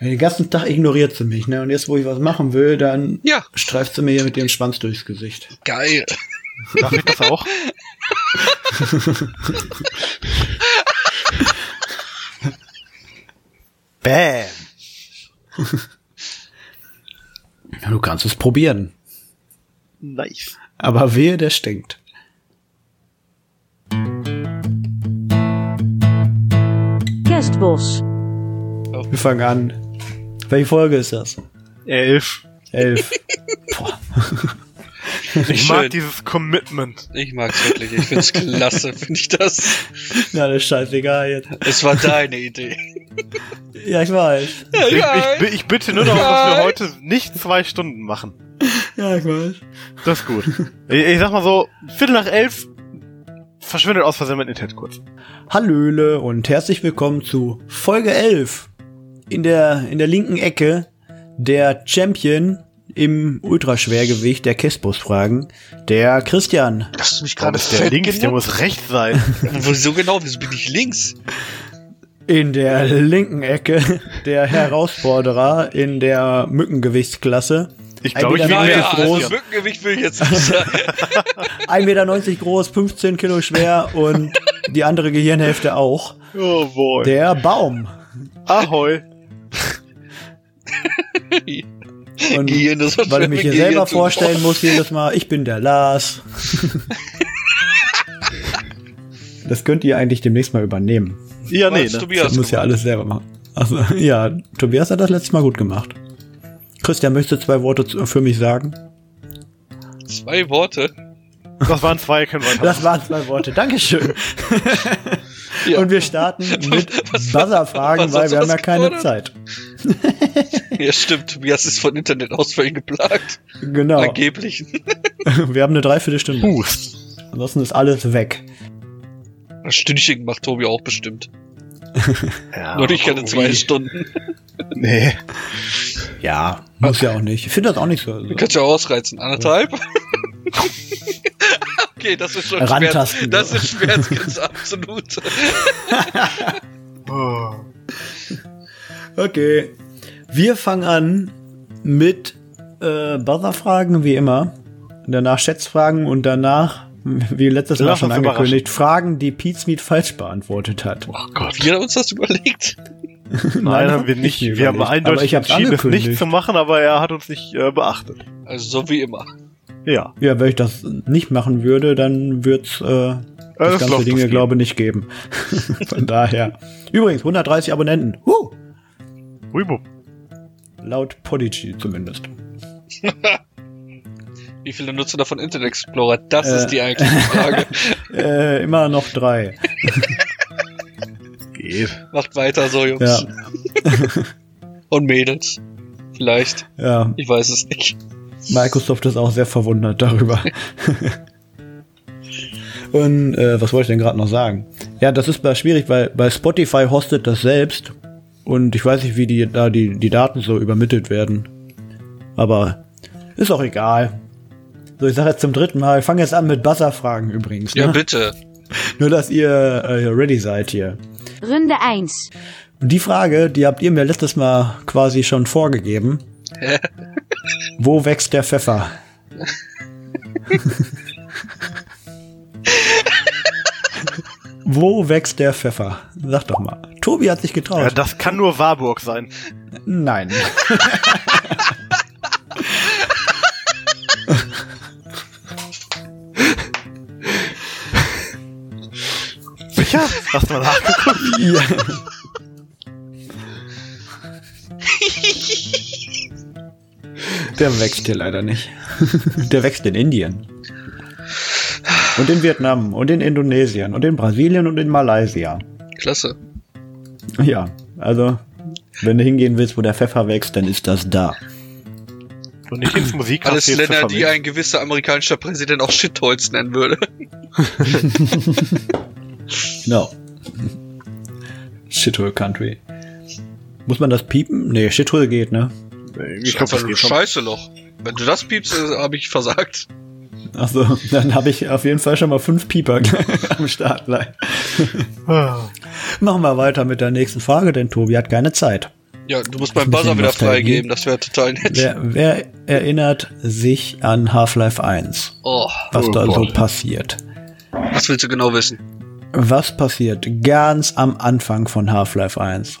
Den ganzen Tag ignoriert sie mich, ne? Und jetzt, wo ich was machen will, dann Ja. streift sie mir hier mit dem Schwanz durchs Gesicht. Geil. Darf ich das auch? Bam. Du kannst es probieren. Nice. Aber wehe, der stinkt. Kerstbos. Wir fangen an. Welche Folge ist das? Elf. Elf. Ich Schön. mag dieses Commitment. Ich mag's wirklich. Ich find's klasse, finde ich das. Na, das ist scheißegal jetzt. Es war deine Idee. Ja, ich weiß. Ich, ich, ich bitte nur darum, dass wir heute nicht zwei Stunden machen. Ja, ich weiß. Das ist gut. Ich, ich sag mal so, Viertel nach elf verschwindet aus Versehen mein Internet kurz. Hallöle und herzlich willkommen zu Folge 11. In der, in der linken Ecke der Champion im Ultraschwergewicht der Kespus-Fragen, der Christian. Hast du mich gerade ist der links? Der genannt? muss rechts sein. Wieso genau? Wieso bin ich links? In der linken Ecke der Herausforderer in der Mückengewichtsklasse. Ich glaube, ich Naja, als groß. also Mückengewicht will ich jetzt nicht sagen. 1,90 Meter groß, 15 Kilo schwer und die andere Gehirnhälfte auch. Oh boy. Der Baum. Ahoi. Und Gehirn, das weil ich mich hier selber Gehirn zu vorstellen muss jedes Mal, ich bin der Lars. das könnt ihr eigentlich demnächst mal übernehmen. Ja, nee, ne? Tobias Das muss ja alles selber machen. Also, ja, Tobias hat das letztes Mal gut gemacht. Christian, möchtest du zwei Worte für mich sagen? Zwei Worte. Das waren zwei, können wir Das waren zwei Worte. Dankeschön. Ja. Und wir starten mit Buzzer-Fragen, weil wir haben ja keine gefordert? Zeit. Ja, stimmt. Tobias ist von Internetausfällen geplagt. Genau. Angeblich. Wir haben eine Dreiviertelstunde. Hust. Ansonsten ist alles weg. Ein Stündchen macht Tobi auch bestimmt. Ja, Nur nicht keine zwei wie? Stunden. Nee. Ja, muss ja auch nicht. Ich finde das auch nicht so. Du kannst ja ausreizen. Anderthalb? okay, das ist schon Rantasten, Schmerz, das ist Schmerzgrenze absolut. Oh. Okay. Wir fangen an mit äh, Buzzer-Fragen, wie immer. Danach Schätzfragen und danach, wie letztes Mal schon angekündigt, Fragen, die Pete Smith falsch beantwortet hat. oh Gott. Wir haben uns das überlegt. Nein, haben wir nicht. ich Wir haben eindeutig ich entschieden, es nicht zu machen, aber er hat uns nicht äh, beachtet. Also so wie immer. Ja. Ja, wenn ich das nicht machen würde, dann wird's äh, das das ganze das glaube nicht geben. Von daher. Übrigens, 130 Abonnenten. Huh! Huibu. Laut Podigy zumindest. Wie viele nutzen davon Internet Explorer? Das Äh. ist die eigentliche Frage. Äh, immer noch drei. Geht. Macht weiter so, Jungs. Ja, Und Mädels. Vielleicht. ja. Ich weiß es nicht. Microsoft ist auch sehr verwundert darüber. Und äh, was wollte ich denn gerade noch sagen? Ja, das ist schwierig, weil bei Spotify hostet das selbst und ich weiß nicht, wie die da die, die Daten so übermittelt werden. Aber ist auch egal. So, ich sage jetzt zum dritten Mal, ich fange jetzt an mit Buzzer-Fragen übrigens. Ja, Ne? bitte. Nur, dass ihr äh, ready seid hier. Runde 1. Und die Frage, die habt ihr mir letztes Mal quasi schon vorgegeben. Hä? Wo wächst der Pfeffer? Wo wächst der Pfeffer? Sag doch mal. Tobi hat sich Ja, getraut. das kann nur Warburg sein. Nein. Sicher? Hast du mal nachgeguckt? ja. Der wächst hier leider nicht. Der wächst in Indien. Und in Vietnam und in Indonesien und in Brasilien und in Malaysia. Klasse. Ja, also, wenn du hingehen willst, wo der Pfeffer wächst, dann ist das da. Und nicht ins Musik. Alles Länder, die ein gewisser amerikanischer Präsident auch Shitholes nennen würde. No. Shithole Country. Muss man das piepen? Nee, Shithole geht, ne? Ich glaube, das. Scheiße-Loch. Wenn du das piepst, habe ich versagt. Achso, dann habe ich auf jeden Fall schon mal fünf Pieper am Start. Ah. Machen wir weiter mit der nächsten Frage, denn Tobi hat keine Zeit. Ja, du musst meinen Buzzer wieder freigeben, das wäre total nett. Wer, wer erinnert sich an Half-Life 1? Oh, Was Oh da so Gott. passiert? was willst du genau wissen? Was passiert ganz am Anfang von Half-Life 1?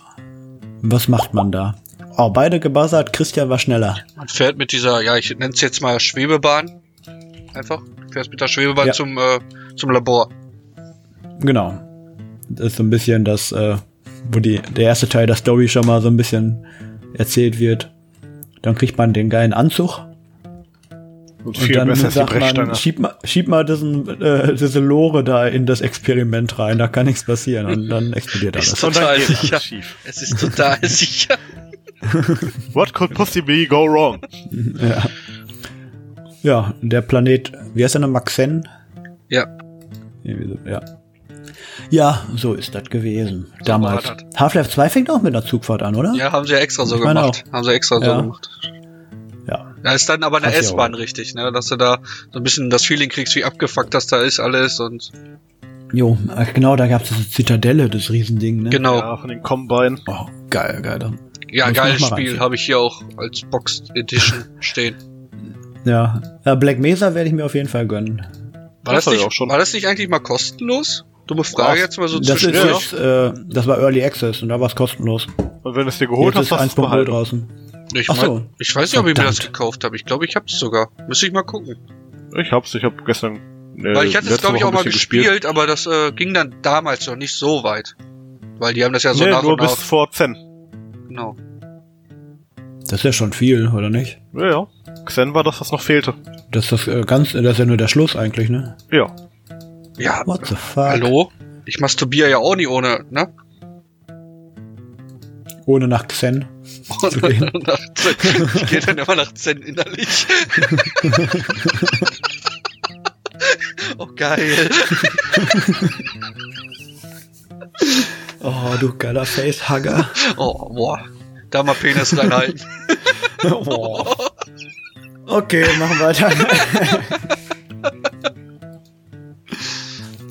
Was macht man da? Oh, beide gebuzzert, Christian war schneller. Man fährt mit dieser, ja, ich nenne es jetzt mal Schwebebahn. Einfach. Du fährst mit der Schwebebahn Ja. zum, äh, zum Labor. Genau. Das ist so ein bisschen das, äh, wo die, der erste Teil der Story schon mal so ein bisschen erzählt wird. Dann kriegt man den geilen Anzug Und und dann sagt man, schieb mal, schieb mal diesen, äh, diese Lore da in das Experiment rein, da kann nichts passieren und dann explodiert Ist alles. dann total sicher. schief. Es ist total sicher. What could possibly go wrong? Ja. Ja, der Planet, wie heißt der nochmal? Xen? Ja. So, Ja. Ja, so ist das gewesen. Damals. war Half-Life 2 fängt auch mit einer Zugfahrt an, oder? Ja, haben sie ja extra so Ich meine gemacht. Haben sie extra Ja. so gemacht. Ja. Da ist dann aber eine S-Bahn richtig, ne? Dass du da so ein bisschen das Feeling kriegst, wie abgefuckt das da ist alles und Jo, genau, da gab's diese Zitadelle, das Riesending, ne? genau. Ja, von den Combine. Oh, geil, geil. dann- Ja, Muss geiles Spiel, habe ich hier auch als Box Edition stehen. Ja. Äh, Black Mesa werde ich mir auf jeden Fall gönnen. War Das das, nicht, auch schon. war das nicht eigentlich mal kostenlos? Dumme Frage Ja, jetzt mal so Das ist zwischendurch. jetzt, äh, das war Early Access und da war's kostenlos. Und wenn du es dir geholt Jetzt hast, ist hast du es 1.0 behalten. draußen. Ich, Ach so. mein, ich weiß nicht, ob ich mir das gekauft habe. Ich glaube, ich hab's sogar. Müsste ich mal gucken. Ich hab's, ich hab gestern. Äh, Weil ich hatte es, glaube ich, auch mal bisschen gespielt, aber das äh, ging dann damals noch nicht so weit. Weil die haben das ja so nee, nach nur und nach. bis vor 10. Genau. Das ist ja schon viel, oder nicht? Ja, ja. Xen war das, was noch fehlte. Das ist das äh, ganz, das ist ja nur der Schluss eigentlich, ne? Ja. Ja, What the fuck? hallo? Ich masturbiere ja auch nie ohne, ne? Ohne nach Xen. zu gehen. nach Zen. Ich gehe dann immer nach Zen innerlich. oh, geil. Oh, du geiler Facehugger. Oh, boah. Da mal Penis reinhalten. oh. Okay, machen wir weiter.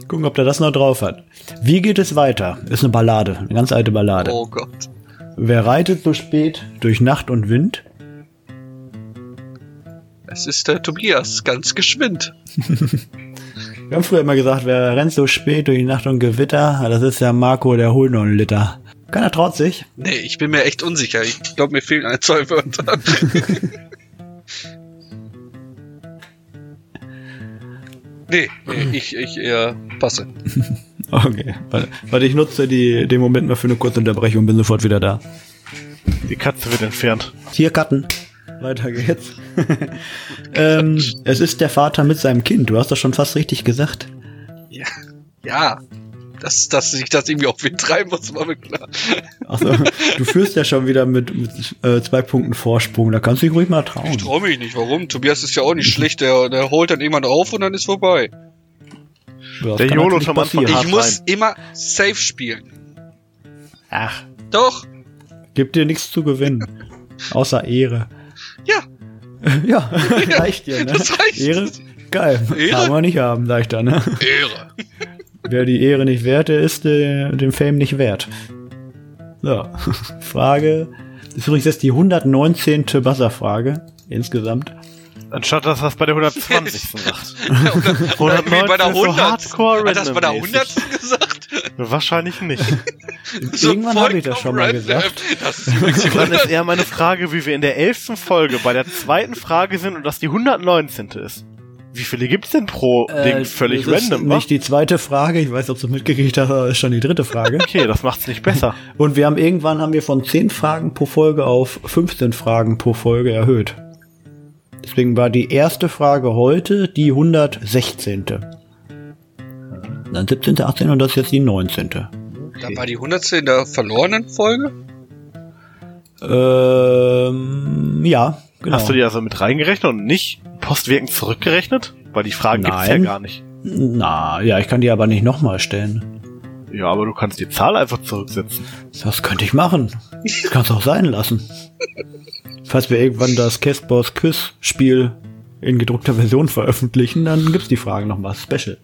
Gucken, ob der das noch drauf hat. Wie geht es weiter? Ist eine Ballade, eine ganz alte Ballade. Oh Gott. Wer reitet so spät durch Nacht und Wind? Es ist der Tobias, ganz geschwind. Wir haben früher immer gesagt, wer rennt so spät durch Nacht und Gewitter? Das ist der Marco, der holt noch einen Liter. Keiner traut sich. Nee, ich bin mir echt unsicher. Ich glaube, mir fehlen ein, zwei Wörter. nee, nee, ich, ich äh, passe. Okay. Warte, ich nutze die, den Moment mal für eine kurze Unterbrechung, bin sofort wieder da. Die Katze wird entfernt. Hier cutten. Weiter geht's. ähm, es ist der Vater mit seinem Kind. Du hast das schon fast richtig gesagt. Ja, ja. Dass, dass sich das irgendwie auf Wind treiben muss, war mir klar. Also, du führst ja schon wieder mit, mit äh, zwei Punkten Vorsprung. Da kannst du dich ruhig mal trauen. Ich traue mich nicht. Warum? Tobias ist ja auch nicht schlecht. Der, der holt dann irgendwann auf und dann ist vorbei. Ja, das Der am Anfang passieren. Ich muss immer safe spielen. Ach, Doch. gibt dir nichts zu gewinnen. Außer Ehre. Ja. Ja, reicht dir, ne? das reicht. Ehre? Geil. Ehre? Kann man nicht haben, sag ich dann, ne? Ehre. Wer die Ehre nicht wert, der ist äh, dem Fame nicht wert. So, Frage. Das ist übrigens jetzt die 119. Buzzer-Frage insgesamt. Anstatt dass das bei der 120. sagt. Oder irgendwie bei der 119 ist so 100. hardcore Hat das bei der randommäßig. 100. gesagt? Wahrscheinlich nicht. So Irgendwann habe ich das schon mal gesagt. Das ist Dann 100. ist eher meine Frage, wie wir in der elften Folge bei der zweiten Frage sind und das die 119. ist. Wie viele gibt's denn pro Ding? Völlig Äh, das ist random? Nicht die zweite Frage, ich weiß, ob du es mitgekriegt hast, aber das ist schon die dritte Frage. Okay, das macht's nicht besser. Und wir haben irgendwann haben wir von 10 Fragen pro Folge auf 15 Fragen pro Folge erhöht. Deswegen war die erste Frage heute die 116. Dann 17., 18. und das ist jetzt die 19. Da war die 100. in der verlorenen Folge? Ähm, ja, genau. Hast du die also mit reingerechnet und nicht postwirkend zurückgerechnet? Weil die Fragen gibt's ja Nein. gar nicht. Na, ja, ich kann die aber nicht nochmal stellen. Ja, aber du kannst die Zahl einfach zurücksetzen. Das könnte ich machen. Ich kann es auch sein lassen. Falls wir irgendwann das Castboss Quiz Spiel in gedruckter Version veröffentlichen, dann gibt's die Fragen nochmal special.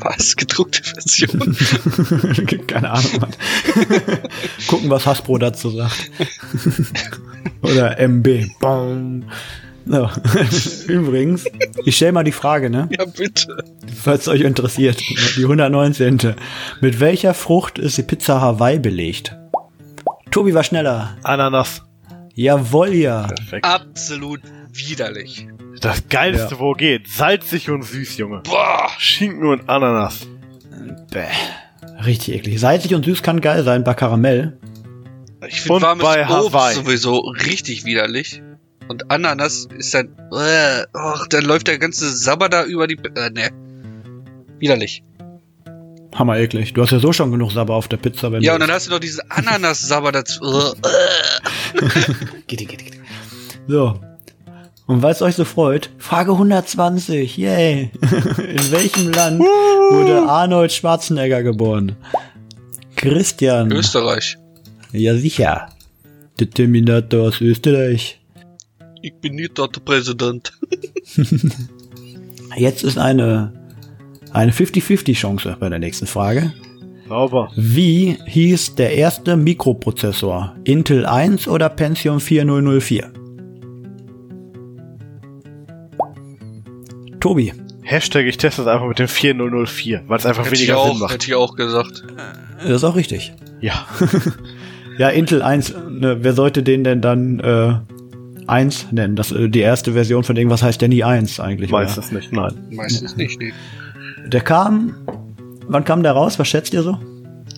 Was? Gedruckte Version? Keine Ahnung, Mann. Gucken, was Hasbro dazu sagt. Oder MB. Bong. So. Übrigens, ich stelle mal die Frage, ne? ja, bitte. Falls es euch interessiert. Die 119. Mit welcher Frucht ist die Pizza Hawaii belegt? Tobi war schneller. Ananas. Jawohl, ja. Perfekt. Absolut widerlich. Das geilste, wo geht. Salzig und süß, Junge. Boah. Schinken und Ananas. Bäh. Richtig eklig. Salzig und süß kann geil sein bei Karamell. Ich finde Und warmes bei Obst Hawaii. sowieso richtig widerlich. Und Ananas ist dann, äh, och, dann läuft der ganze Sabber da über die, äh, ne. Widerlich. Hammer eklig. Du hast ja so schon genug Sabber auf der Pizza, wenn Ja, und dann hast du noch diesen Ananas-Sabber dazu. Äh, Gitti, gitti, gitti. So. Und weil es euch so freut, Frage 120, yay. In welchem Land wurde Arnold Schwarzenegger geboren? Christian. Österreich. Ja, sicher. Der Terminator aus Österreich. Ich bin nicht dort der Präsident. Jetzt ist eine, eine 50-50 Chance bei der nächsten Frage. Sauber. Wie hieß der erste Mikroprozessor? Intel 1 oder Pentium 4004? Tobi. Hashtag, ich teste es einfach mit dem 4004, weil es einfach Hätte ich, weniger Sinn auch, macht. hätte ich auch gesagt. Das ist auch richtig. Ja. Ja, Intel 1, ne, wer sollte den denn dann äh, 1 nennen? Das, äh, die erste Version von irgendwas heißt ja nie 1 eigentlich. oder? Weiß es nicht, nein. Meistens nicht, nee. Der kam, wann kam der raus? Was schätzt ihr so?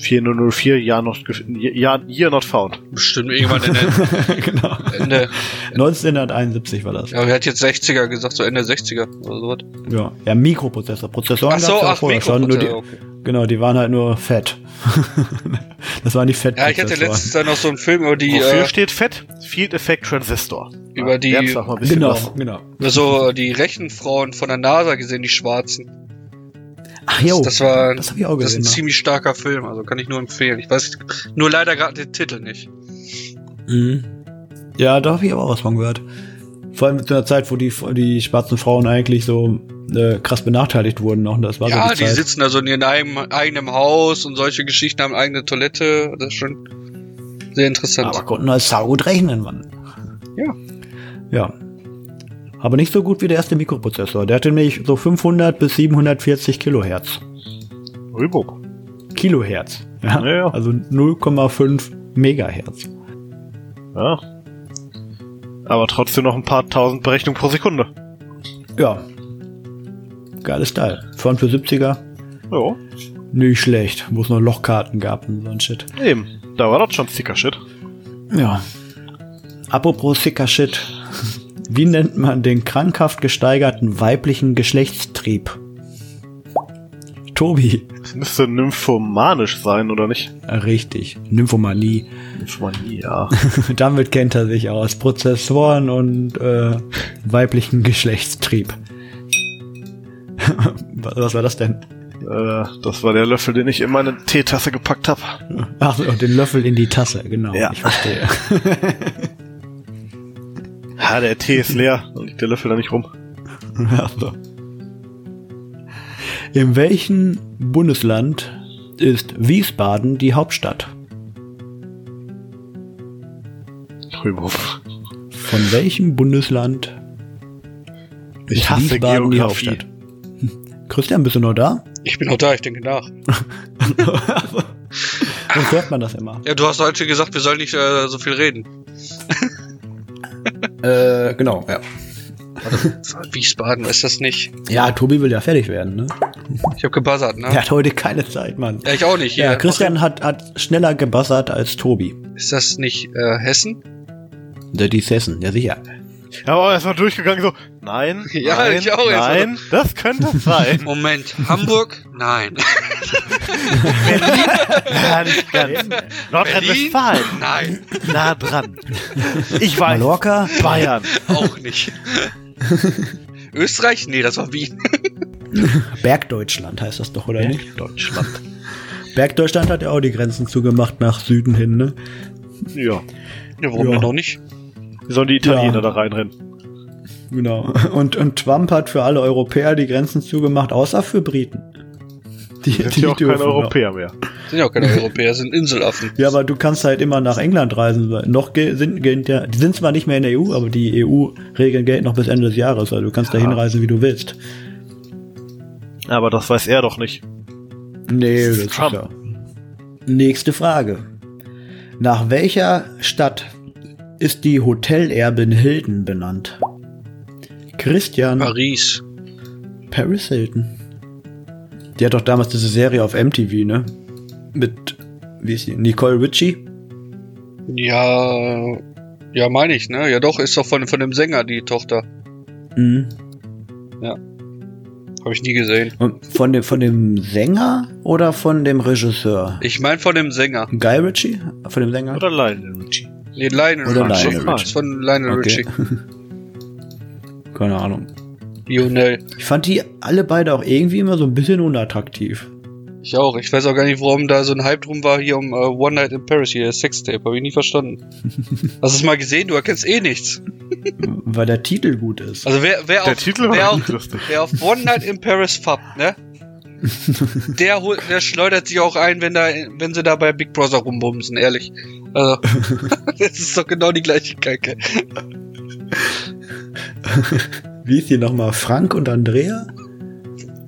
4004, Jahr not, gef- Jahr, year not found. Bestimmt irgendwann Ende, genau. Ende. 1971 war das. Ja, wer hat jetzt 60er gesagt, so Ende 60er oder sowas? Ja, ja Mikroprozessor. Prozessoren Ach so, ja auch ach, vorher schon. Nur die, Mikroprozessor, okay. Genau, die waren halt nur fett. das waren die fett. Ja, ich hatte letztens dann noch so einen Film über die, Wofür äh, steht FET? Field Effect Transistor. Über die- Lernst auch mal ein bisschen Genau, was. genau. so die Rechenfrauen von der NASA gesehen, die Schwarzen. Ach jo, das war, das hab ich auch das ist ein gesehen. ziemlich starker Film, also kann ich nur empfehlen. Ich weiß nur leider gerade den Titel nicht. mhm. Ja, da habe ich aber auch was von gehört. Vor allem zu einer Zeit, wo die, die schwarzen Frauen eigentlich so äh, krass benachteiligt wurden noch. Das war ja, so die, die Zeit. sitzen da so in ihrem eigenen, eigenen Haus und solche Geschichten haben eigene Toilette. Das ist schon sehr interessant. aber konnten halt saugut rechnen, Mann. Ja. Ja. Aber nicht so gut wie der erste Mikroprozessor. Der hatte nämlich so 500 bis 740 Kilohertz. Rübuk. Kilohertz. Ja, Ja, ja. Also 0,5 Megahertz. Ja. Aber trotzdem noch ein paar tausend Berechnungen pro Sekunde. Ja. Geiles Teil. Vor allem für 70er. Jo. Nicht schlecht. Wo es noch Lochkarten gab und so ein Shit. Eben. Da war das schon Sticker-Shit. Ja. Apropos sicker Shit. Wie nennt man den krankhaft gesteigerten weiblichen Geschlechtstrieb? Tobi. Das müsste nymphomanisch sein, oder nicht? Richtig. Nymphomanie. Nymphomanie, ja. Damit kennt er sich aus. Prozessoren und äh, weiblichen Geschlechtstrieb. was, war das denn? äh, das war der Löffel, den ich in meine Teetasse gepackt habe. Ach, so, den Löffel in die Tasse, genau. Ja. Ich verstehe. Ha, der Tee ist leer. Dann liegt der Löffel da nicht rum. In welchem Bundesland ist Wiesbaden die Hauptstadt? Rübuk. Von welchem Bundesland Ich ist hasse Wiesbaden die Geografie. Hauptstadt? Christian, bist du noch da? Ich bin auch da, ich denke nach. Sonst hört man das immer. Ja, du hast heute gesagt, wir sollen nicht äh, so viel reden. Äh, genau, ja. Wiesbaden ist das nicht. Ja, Tobi will ja fertig werden, ne? Ich habe gebuzzert, ne? Er hat heute keine Zeit, Mann. Ja, ich auch nicht. Ja, Hier. Christian hat, hat schneller gebassert als Tobi. Ist das nicht äh, Hessen? Der die Hessen, ja sicher. Ja, aber erstmal durchgegangen so, nein, Ja, nein, ich auch jetzt. nein, das könnte sein. Moment, Hamburg? Nein. ja, nicht ganz. Nordrhein-Westfalen, Nein, nah dran. Ich weiß, Mallorca? Bayern. auch nicht. Österreich? Nee, das war Wien. Bergdeutschland heißt das doch, oder nicht? Deutschland. Bergdeutschland hat ja auch die Grenzen zugemacht nach Süden hin, ne? Ja. Ja, warum Ja. denn noch nicht? Wie sollen die Italiener Ja. da reinrennen? Genau. Und, und Trump hat für alle Europäer die Grenzen zugemacht, außer für Briten. Die, Sind ja auch keine dürfen noch. Europäer mehr. Sind ja auch keine Europäer, sind Inselaffen. Ja, aber du kannst halt immer nach England reisen. Noch sind, ja, die sind zwar nicht mehr in der EU, aber die EU-Regeln gelten noch bis Ende des Jahres. Also du kannst da Ja. hinreisen, wie du willst. Aber das weiß er doch nicht. Nee, Das das ist ist Trump. ja. Nächste Frage. Nach welcher Stadt ist die Hotelerbin Hilton benannt? Christian Paris. Paris Hilton. Die hat doch damals diese Serie auf MTV, ne? Mit, wie ist die? Nicole Ritchie? Ja, ja, meine ich, ne? Ja, doch, ist doch von, von dem Sänger die Tochter. Mhm. Habe ich nie gesehen. Und von dem, von dem Sänger oder von dem Regisseur? Ich meine von dem Sänger. Guy Ritchie? Von dem Sänger? Oder Lionel Richie. Nee, Lionel Oder Richie. Lionel ist von Lionel Okay. Richie. Keine Ahnung. Lionel. Ich fand die alle beide auch irgendwie immer so ein bisschen unattraktiv. Ich auch. Ich weiß auch gar nicht, warum da so ein Hype drum war hier um äh, One Night in Paris, hier, Sextape. Habe ich nie verstanden. Hast du es mal gesehen? Du erkennst eh nichts. Weil der Titel gut ist. Also wer, wer, Der auf, Titel war wer, auf, wer auf One Night in Paris fappt, ne? Der, holt, der schleudert sich auch ein, wenn, da, wenn sie da bei Big Brother rumbumsen, ehrlich. Also, das ist doch genau die gleiche Kacke. Wie ist die nochmal? Frank und Andrea?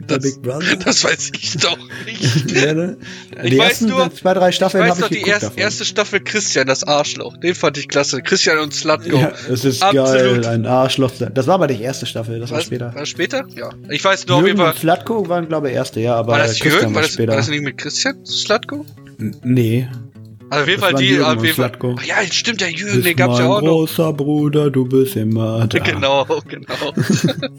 Das, Big Brother? das weiß ich doch nicht. Ja, ne? Ich die weiß ersten nur- zwei, drei Ich Staffeln weiß habe doch, ich die erste, erste Staffel Christian, das Arschloch. Den fand ich klasse. Christian und Slutgo. Ja, es ist Absolut. geil, ein Arschloch. Das war aber nicht erste Staffel, das war Was? später. War später? Ja. Ich weiß nur Jürgen Fall. und Slatko waren, glaube ich, erste, ja, aber War das Christian Jürgen? War war das, später. war das nicht mit Christian Slutgo? N- nee. Also auf jeden Fall die, auf jeden Fall. Ach ja, stimmt, der Jürgen, Bist den gab's ja auch noch. großer Bruder, du bist immer da. Genau, genau.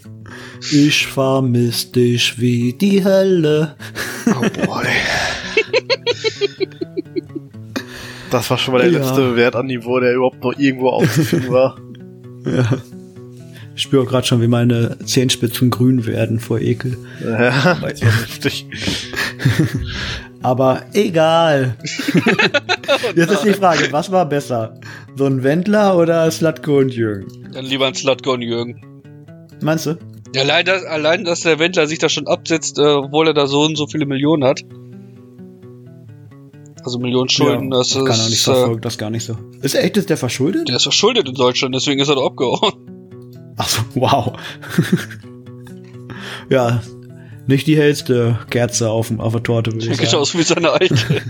Ich vermiss dich wie die Hölle. Oh boy. Das war schon mal der Ja. letzte Wert an Niveau, der überhaupt noch irgendwo aufzufinden war. Ja. Ich spüre gerade schon, wie meine Zehenspitzen grün werden vor Ekel. Ja, lustig. Aber egal. Jetzt ist die Frage, was war besser? So ein Wendler oder Slatko und Jürgen? Dann lieber ein Slutgo und Jürgen. Meinst du? Ja, allein, dass, allein, dass der Wendler sich da schon absetzt, äh, obwohl er da so und so viele Millionen hat. Also Millionen Schulden, Ja, das kann er nicht ist. Äh, verfolgt, das gar nicht so. Ist echt, ist der verschuldet? der ist verschuldet in Deutschland, deswegen ist er doch abgehauen. Achso, wow. ja, nicht die hellste Kerze auf, dem- auf der Torte, würde ich sagen. aus wie seine alte.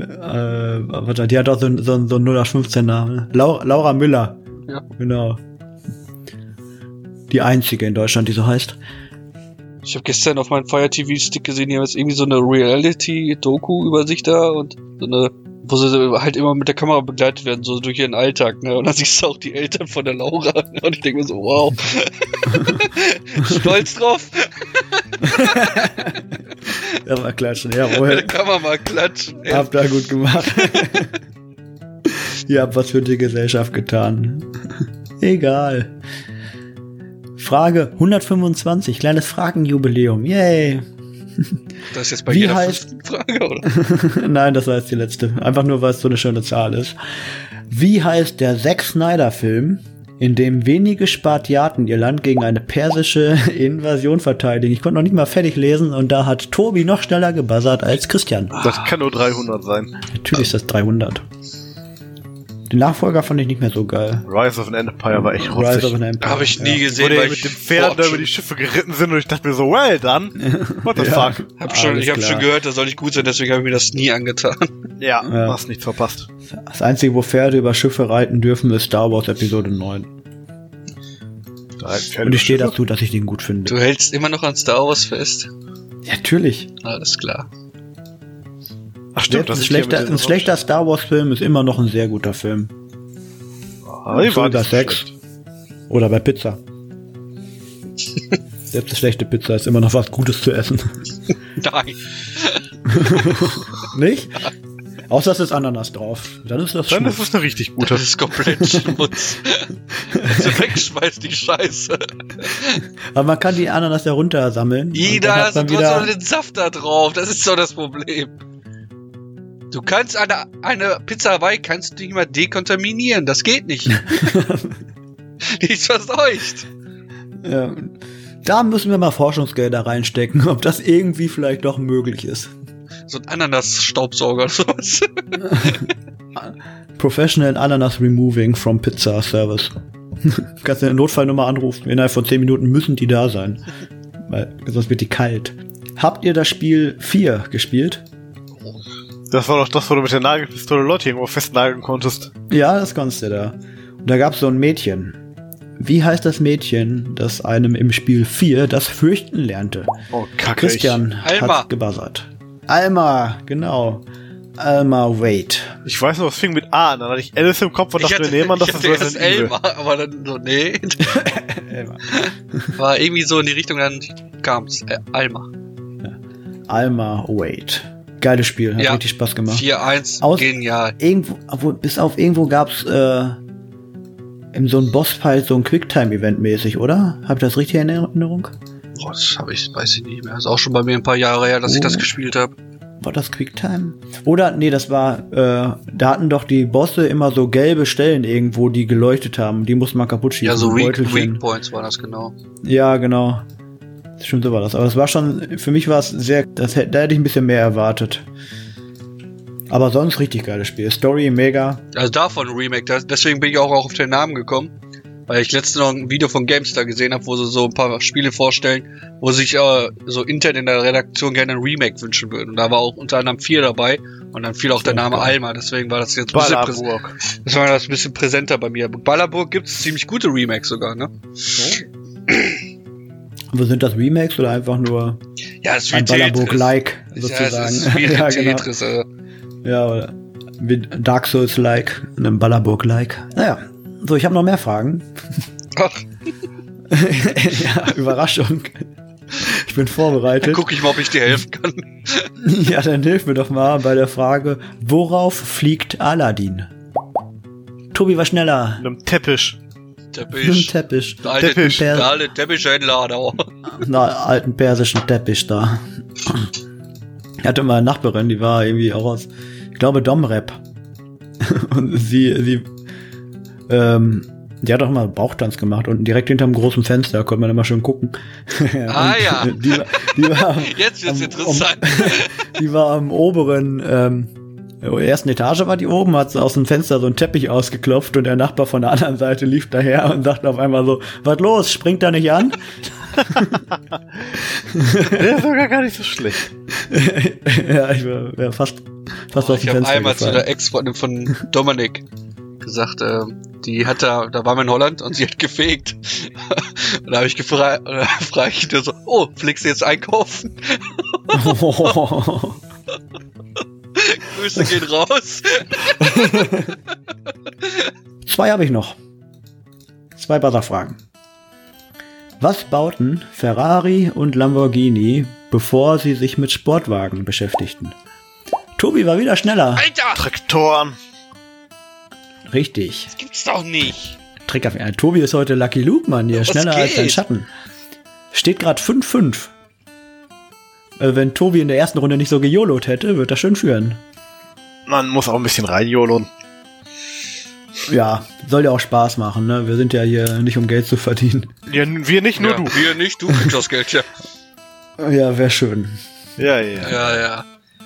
Äh, die hat auch so, so, so einen 0815-Namen. ne? Laura, Laura Müller. Ja. Genau. Die einzige in Deutschland, die so heißt. Ich habe gestern auf meinem Fire TV Stick gesehen, die haben jetzt irgendwie so eine Reality-Doku über sich da und so eine, wo sie halt immer mit der Kamera begleitet werden, so durch ihren Alltag, ne? Und dann siehst du auch die Eltern von der Laura. Ne? Und ich denke mir so, wow. Stolz drauf. Ja, mal klatschen, Da jawohl. kann man mal klatschen. ey. Habt ihr gut gemacht. Ihr habt was für die Gesellschaft getan. Egal. Frage 125, kleines Fragenjubiläum. Yay. Das ist jetzt bei Wie jeder heißt- Frage, oder? Nein, das war jetzt die letzte. Einfach nur, weil es so eine schöne Zahl ist. Wie heißt der Zack Snyder-Film, in dem wenige Spartiaten ihr Land gegen eine persische Invasion verteidigen? Ich konnte noch nicht mal fertig lesen und da hat Tobi noch schneller gebuzzert als Christian. Das kann nur 300 sein. Natürlich ist das 300. Den Nachfolger fand ich nicht mehr so geil. Rise of an Empire war echt Rise of an Empire. Habe ich nie ja. gesehen, weil mit dem Pferd da über die Schiffe geritten sind und ich dachte mir so, well done. What the Ja. fuck? Hab schon, ich habe schon gehört, das soll nicht gut sein, deswegen habe ich mir das nie angetan. Ja, Ja. hast nichts verpasst. Das einzige, wo Pferde über Schiffe reiten dürfen, ist Star Wars Episode 9. Da halt Pferde Und ich stehe dazu, dass ich den gut Du finde. hältst immer noch an Star Wars fest. Ja, natürlich. Alles klar. Ach stimmt, ein, ist schlechter, ein schlechter Star Wars Film ist immer noch ein sehr guter Film. Ah, So war so Sex. Oder bei Pizza. Selbst eine schlechte Pizza ist immer noch was Gutes zu essen. Nein. Nicht? Außer es ist Ananas drauf. Dann ist das Dann Schmutz. ist es eine richtig gute. Das ist komplett Schmutz. Also wegschmeißt die Scheiße. Aber man kann die Ananas ja runtersammeln. da hat man wieder, den Saft da drauf. Das ist doch das Problem. Du kannst eine, eine Pizza Hawaii kannst du nicht mal dekontaminieren. Das geht nicht. die ist verseucht. ja, Da müssen wir mal Forschungsgelder reinstecken, ob das irgendwie vielleicht doch möglich ist. So ein Ananas-Staubsauger oder sowas. Professional Ananas Removing from Pizza Service. Kannst du eine Notfallnummer anrufen. Innerhalb von 10 Minuten müssen die da sein. Weil sonst wird die kalt. Habt ihr das Spiel 4 gespielt? Das war doch das, wo du mit der Nagelpistole Leute irgendwo festnageln konntest. Ja, das kannst du da. Und da gab es so ein Mädchen. Wie heißt das Mädchen, das einem im Spiel 4 das Fürchten lernte? Oh, kacke. Christian Alma. hat gebuzzert. Alma, genau. Alma Wade. Ich, ich weiß noch, es fing mit A an. Dann hatte ich Alice im Kopf und Ich dachte mir, nee, Mann, das ich ist Resident Evil. Elmar, aber dann so, nee. Alma. War irgendwie so in die Richtung, dann kam's. Äh, Alma. Alma Wade. Geiles Spiel, hat Ja. richtig Spaß gemacht. 4-1, Aus- genial. Irgendwo, obwohl, bis auf irgendwo gab's äh, in so einem Bossfight so ein Quicktime-Event mäßig, oder? Hab ich das richtig in Erinnerung? Boah, das habe ich, weiß ich nicht mehr. ist auch schon bei mir ein paar Jahre her, dass ich Oh. das gespielt habe. War das Quicktime? Oder, nee, das war, äh, da hatten doch die Bosse immer so gelbe Stellen irgendwo, die geleuchtet haben. Die musste man kaputt schießen. Ja, so Weak. Weak Points war das genau. Ja, genau. Stimmt, so war das. Aber es war schon, für mich war es sehr, das, hätte- da hätte ich ein bisschen mehr erwartet. Aber sonst richtig geiles Spiel. Story mega. Also davon ein Remake, das, deswegen bin ich auch auf den Namen gekommen. Weil ich letztens noch ein Video von GameStar gesehen habe, wo sie so ein paar Spiele vorstellen, wo sich äh, so intern in der Redaktion gerne ein Remake wünschen würden. Und da war auch unter anderem 4 dabei und dann fiel auch der Name. Alma, deswegen war das jetzt ein bisschen, präs das war das ein bisschen präsenter bei mir. Ballerburg gibt es ziemlich gute Remakes sogar, ne? Aber sind das Remakes oder einfach nur Ja, es ist ein. Ballerburg-like Ja, sozusagen? es ist wie ja, genau. Tetris. äh. Ja, oder wie Dark Souls-like, einem Ballerburg-like. Naja, so, ich habe noch mehr Fragen. Ach, ja, Überraschung. Ich bin dann vorbereitet. guck ich mal, ob ich dir helfen kann. Ja, dann hilf mir doch mal bei der Frage, worauf fliegt Aladdin? Tobi war schneller. Einem Teppich. Teppich. Teppich. Der alte, Teppich. der alte Teppichhändler da. Na, alten persischen Teppich da. Ich hatte mal eine Nachbarin, die war irgendwie auch aus, ich glaube, Domrep. Und sie, sie, ähm, die hat auch mal Bauchtanz gemacht und direkt hinterm großen Fenster konnte man immer schön gucken. Ah, Und ja. Die, war- die war, Jetzt wird's am- interessant. die war am oberen, ähm, der ersten Etage war die oben, hat aus dem Fenster so einen Teppich ausgeklopft und der Nachbar von der anderen Seite lief daher und sagte auf einmal so, was los, springt da nicht an? Der ist sogar gar nicht so schlecht. ja, ich wäre wär fast, fast Oh, auf ich dem habe Fenster einmal zu gefallen. der Ex-Freundin von Dominik gesagt, äh, die hat da, da waren wir in Holland und sie hat gefegt. und da habe ich gefragt, da frage ich nur so, oh, fliegst du jetzt einkaufen? Grüße gehen raus. Zwei habe ich noch. Zwei Buzzer-Fragen. Was bauten Ferrari und Lamborghini, bevor sie sich mit Sportwagen beschäftigten? Tobi war wieder schneller. Alter, Traktoren. Richtig. das gibt's doch nicht. Trick auf ja, Tobi ist heute Lucky Luke, Mann, hier. Was Schneller als sein geht? Schatten. Steht gerade 5-5. Äh, wenn Tobi in der ersten Runde nicht so gejolot hätte, wird er schön führen. Man muss auch ein bisschen reinjolen. Ja, soll ja auch Spaß machen, ne? Wir sind ja hier nicht um Geld zu verdienen. Ja, wir nicht, nur ja, du. Wir nicht, du kriegst das Geld, ja. Ja, wäre schön. Ja, ja. Ja, ja.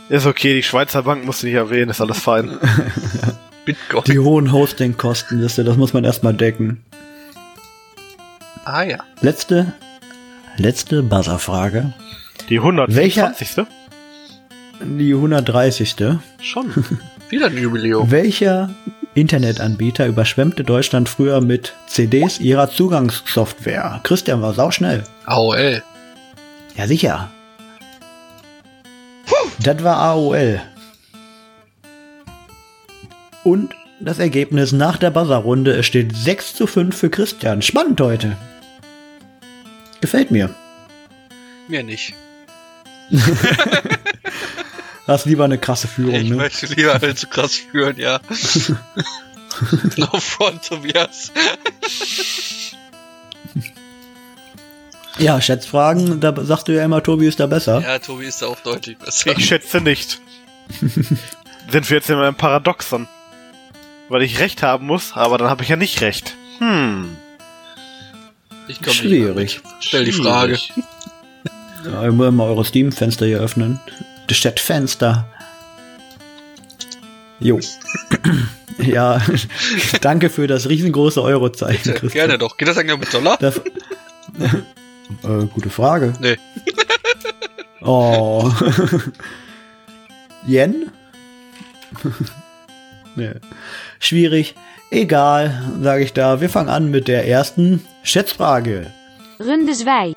Ist okay, die Schweizer Bank musst du nicht erwähnen, ist alles fein. Bitcoin. Die hohen Hostingkosten, das, das muss man erstmal decken. Ah ja. Letzte, letzte Buzzerfrage. Die 120. Die 130. Schon. Wieder ein Jubiläum. Welcher Internetanbieter überschwemmte Deutschland früher mit CDs ihrer Zugangssoftware? Christian war sauschnell. AOL. Ja, sicher. Das war AOL. Und das Ergebnis nach der Buzzerrunde, es steht 6 zu 5 für Christian. Spannend heute. Gefällt mir. Mir nicht. Hast lieber eine krasse Führung, Ich ne? möchte lieber alle zu krass führen, ja. no front, Tobias. Ja, Schätzfragen, da sagst du ja immer, Tobi ist da besser. Ja, Tobi ist da auch deutlich besser. Ich schätze nicht. Sind wir jetzt in einem Paradoxon? Weil ich recht haben muss, aber dann habe ich ja nicht recht. Hm. Ich komm nicht Schwierig. Stell die Frage. Ihr müsst mal eure Steam-Fenster hier öffnen. Das Chat-Fenster. Jo. ja, danke für das riesengroße Eurozeichen, Christian. gerne doch. Geht das eigentlich mit Dollar? Das, äh, gute Frage. Nee. Oh. Yen? nee. Schwierig. Egal, sage ich da. Wir fangen an mit der ersten Schätzfrage. Runde 2.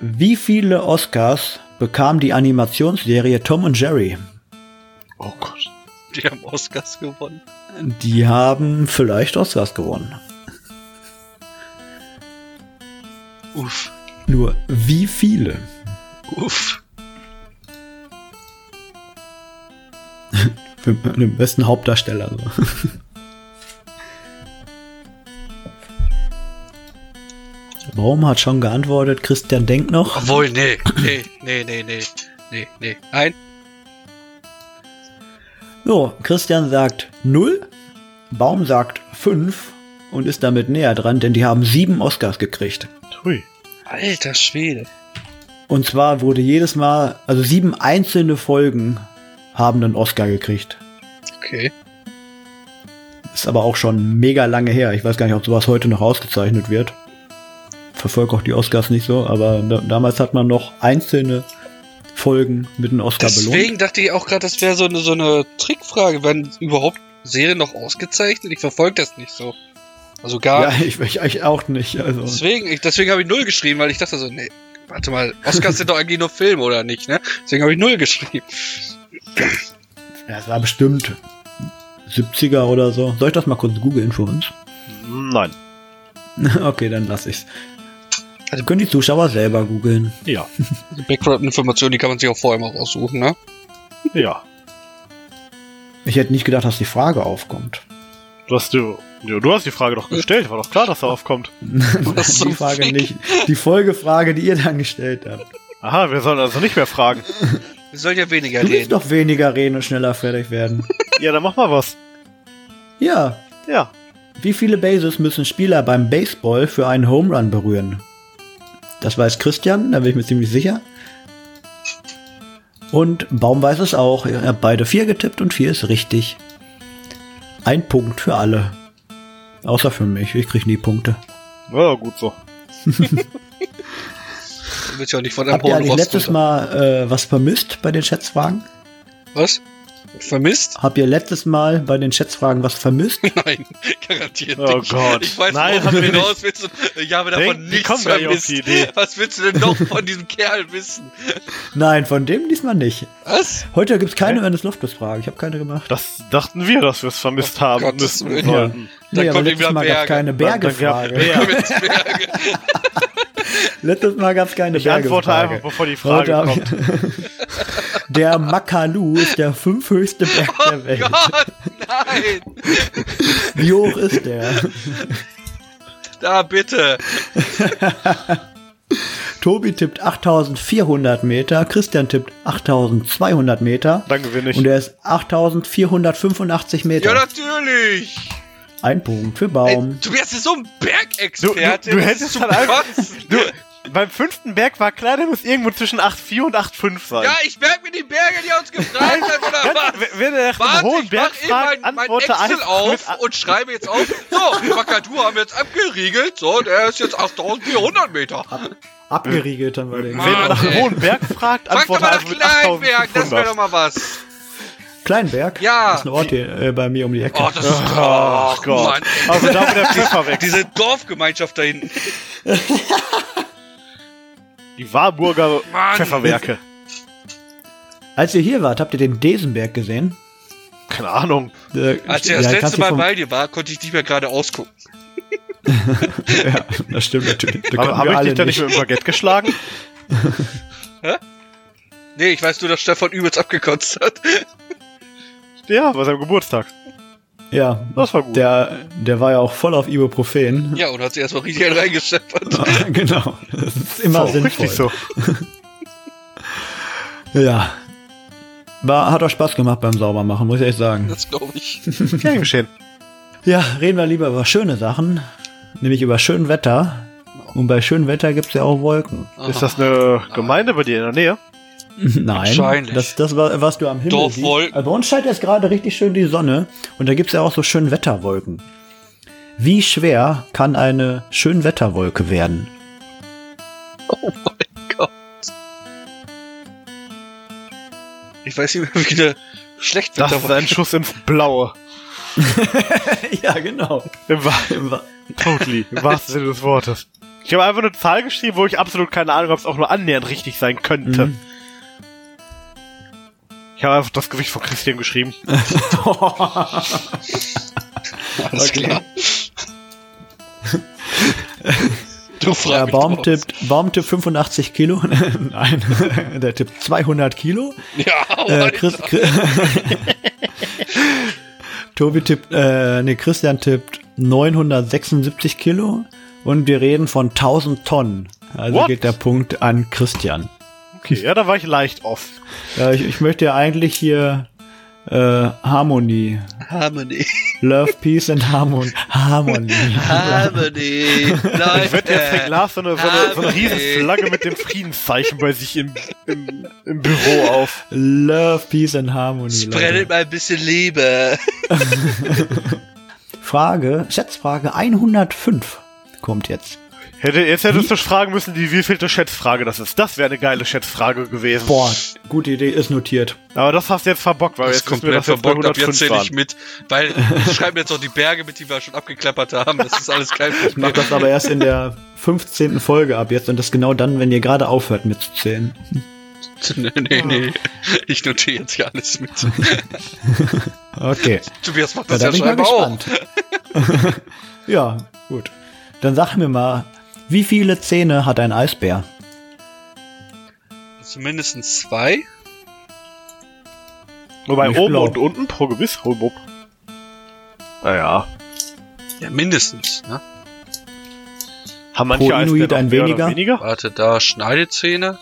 Wie viele Oscars bekam die Animationsserie Tom und Jerry? Oh Gott. Die haben Oscars gewonnen. Die haben vielleicht Oscars gewonnen. Uff. Nur wie viele? Uff. Für den besten Hauptdarsteller. So. Baum hat schon geantwortet. Christian denkt noch. Obwohl, nee. Nee, nee, nee, nee. Nee, nee. Nein. So, Christian sagt 0, Baum sagt 5 und ist damit näher dran, denn die haben sieben Oscars gekriegt. Hui. Alter Schwede. Und zwar wurde jedes Mal, also sieben einzelne Folgen haben einen Oscar gekriegt. Okay. Ist aber auch schon mega lange her. Ich weiß gar nicht, ob sowas heute noch ausgezeichnet wird. Verfolge auch die Oscars nicht so, aber da, damals hat man noch einzelne Folgen mit einem Oscar belohnt. Deswegen dachte ich auch gerade, das wäre so eine, so eine Trickfrage. Werden überhaupt Serien noch ausgezeichnet? Ich verfolge das nicht so. Also gar Ja, nicht. ich, ich, ich auch nicht. Also. Deswegen, ich, deswegen habe ich null geschrieben, weil ich dachte so, nee, warte mal, Oscars sind doch eigentlich nur Filme, oder nicht, ne? Deswegen habe ich null geschrieben. Ja, es war bestimmt 70er oder so. Soll ich das mal kurz googeln für uns? Nein. okay, dann lass ich's. Also- Können die Zuschauer selber googeln. Ja. Die Background-Informationen, die kann man sich auch vorher mal raussuchen, ne? Ja. Ich hätte nicht gedacht, dass die Frage aufkommt. Du hast, du, du du hast die Frage doch gestellt. War doch klar, dass er aufkommt. Was die Frage Fick? nicht. Die Folgefrage, die ihr dann gestellt habt. Aha, wir sollen also nicht mehr fragen. Wir sollen ja weniger Du willst reden. doch weniger reden und schneller fertig werden. Ja, dann mach mal was. Ja. Ja. Wie viele Bases müssen Spieler beim Baseball für einen Home Run berühren? Das weiß Christian, da bin ich mir ziemlich sicher. Und Baum weiß es auch. Er hat beide vier getippt und vier ist richtig. Ein Punkt für alle. Außer für mich. Ich krieg nie Punkte. Ja, gut so. Willst ja nicht von einem Habt ihr eigentlich letztes runter. Mal äh, was vermisst bei den Schätzfragen? Was? Vermisst? Habt ihr letztes Mal bei den Schätzfragen was vermisst? Nein, garantiert Oh nicht. Gott. Ich weiß Nein, worauf wir du hinaus willst. Ich habe davon Denk, nichts vermisst. Was willst du denn noch von diesem Kerl wissen? Nein, von dem diesmal nicht. Was? Heute gibt's keine Ernest Loftus Frage. Ich habe keine gemacht. Das dachten wir, dass wir es vermisst Oh haben Gottes müssen sollten. Dann Nee, aber kommt letztes Mal gab's Berge. keine Dann- dann gab- Bergefrage. Ja. Berge. Letztes Mal gab's keine Ich antworte Bergefrage. einfach, bevor die Heute Frage hab kommt. ich- Der Makalu ist der fünfhöchste Berg Oh der Welt. Gott, nein! Wie hoch ist der? Da bitte. Tobi tippt 8400 Meter, Christian tippt 8200 Meter Dann gewinne ich. und er ist 8485 Ja, Meter. natürlich. Ein Punkt für Ey, Baum. Tobias ist so ein Bergexperte. Du- du das hättest halt einfach-. Du, beim fünften Berg war klar, der muss irgendwo zwischen 8,4 und 8,5 sein. Ja, ich merke mir die Berge, die er uns gefragt hat, oder Wenn- was? Wenn er nach einem Warte, hohen ich Berg mein, fragt, mein antworte Excel einfach auf mit und schreibe jetzt auf. So, Wakadu haben wir jetzt abgeriegelt. So, der ist jetzt 8400 Meter. Abgeriegelt haben wir den. Wenn er nach einem hohen Berg fragt, Frag doch antworte mal nach einfach mit Kleinberg, das wäre doch 8500. mal was. Kleinberg? Ja. Das ist ein Ort hier äh, bei mir um die Ecke. Oh, das ist Ach oh, Gott. Mann. Also da wird der FIFA weg. Diese Dorfgemeinschaft da hinten. Die Warburger Mann. Pfefferwerke. Als ihr hier wart, habt ihr den Desenberg gesehen? Keine Ahnung. Äh, Als er das ja, letzte Mal bei dir war, konnte ich nicht mehr gerade ausgucken. Ja, das stimmt natürlich. Da habe wir ich alle dich da nicht mit dem Baguette geschlagen? Nee, ich weiß nur, dass Stefan übelst abgekotzt hat. Ja, bei seinem Geburtstag. Ja, Das war gut. der, der war ja auch voll auf Ibuprofen. Ja, und hat sich erstmal richtig einen reingescheppert. genau. Das ist Das immer war auch sinnvoll. richtig so. Ja. War, hat auch Spaß gemacht beim Saubermachen, muss ich echt sagen. Das glaube ich. Gern geschehen. Ja, reden wir lieber über schöne Sachen, nämlich über schön Wetter. Und bei schönem Wetter gibt's ja auch Wolken. Ist das eine Gemeinde bei dir in der Nähe? Nein, Wahrscheinlich. das, das war, was du am Himmel Doch, siehst. Wolken. Also bei uns scheint jetzt gerade richtig schön die Sonne und da gibt's ja auch so schön Wetterwolken. Wie schwer kann eine schön Wetterwolke werden? Oh mein Gott. Ich weiß nicht mehr, wie der schlecht Das ist ein Schuss ins Blaue. ja, genau. Im Wahr- Totally, im wahrsten Sinne des Wortes. Ich habe einfach eine Zahl geschrieben, wo ich absolut keine Ahnung habe, ob es auch nur annähernd richtig sein könnte. Mhm. Ich habe einfach das Gewicht von Christian geschrieben. Alles Okay. klar. du fragst Der Baum tippt, Baum tippt 85 Kilo. Nein, der tippt 200 Kilo. Ja, Äh. Chris, Chris, Tobi tippt, äh, nee, Christian tippt 976 Kilo und wir reden von 1000 Tonnen. Also What? geht der Punkt an Christian. Okay, ja, da war ich leicht off. Ja, ich, ich möchte ja eigentlich hier äh, Harmonie. Harmony. Love, Peace and Harmony. Harmony. Harmony. Ich wette, jetzt fängt Lars so eine, so eine, so eine Harmony. riesen Flagge mit dem Friedenszeichen bei sich im, im, im Büro auf. Love, Peace and Harmony. Spreadet mal ein bisschen Liebe. Frage, Schätzfrage 105 kommt jetzt. Hätte, jetzt hättest du fragen müssen, die wievielte Schätzfrage das ist. Das wäre eine geile Schätzfrage gewesen. Boah, gute Idee, ist notiert. Aber das hast du jetzt verbockt, weil Das jetzt komplett dass wir bei verbockt, ab jetzt 105 zähle ich mit. Weil ich schreibe jetzt auch die Berge mit, die wir schon abgeklappert haben. Das ist alles kein Ich mach Problem. das aber erst in der 15. Folge ab jetzt und das genau dann, wenn ihr gerade aufhört mitzuzählen. nee, nee, nee. Ich notiere jetzt hier alles mit. Okay. Tobias macht Ja, das da ja, mal scheinbar auch. ja, gut. Dann sag mir mal, wie viele Zähne hat ein Eisbär? Zumindest zwei. Wobei oben glaub- und unten pro gewiss. Hob, hob. Naja. Ja, mindestens. Ne? Haben manche Pro Inuit Eisbären ein weniger? weniger? Warte, da Schneidezähne.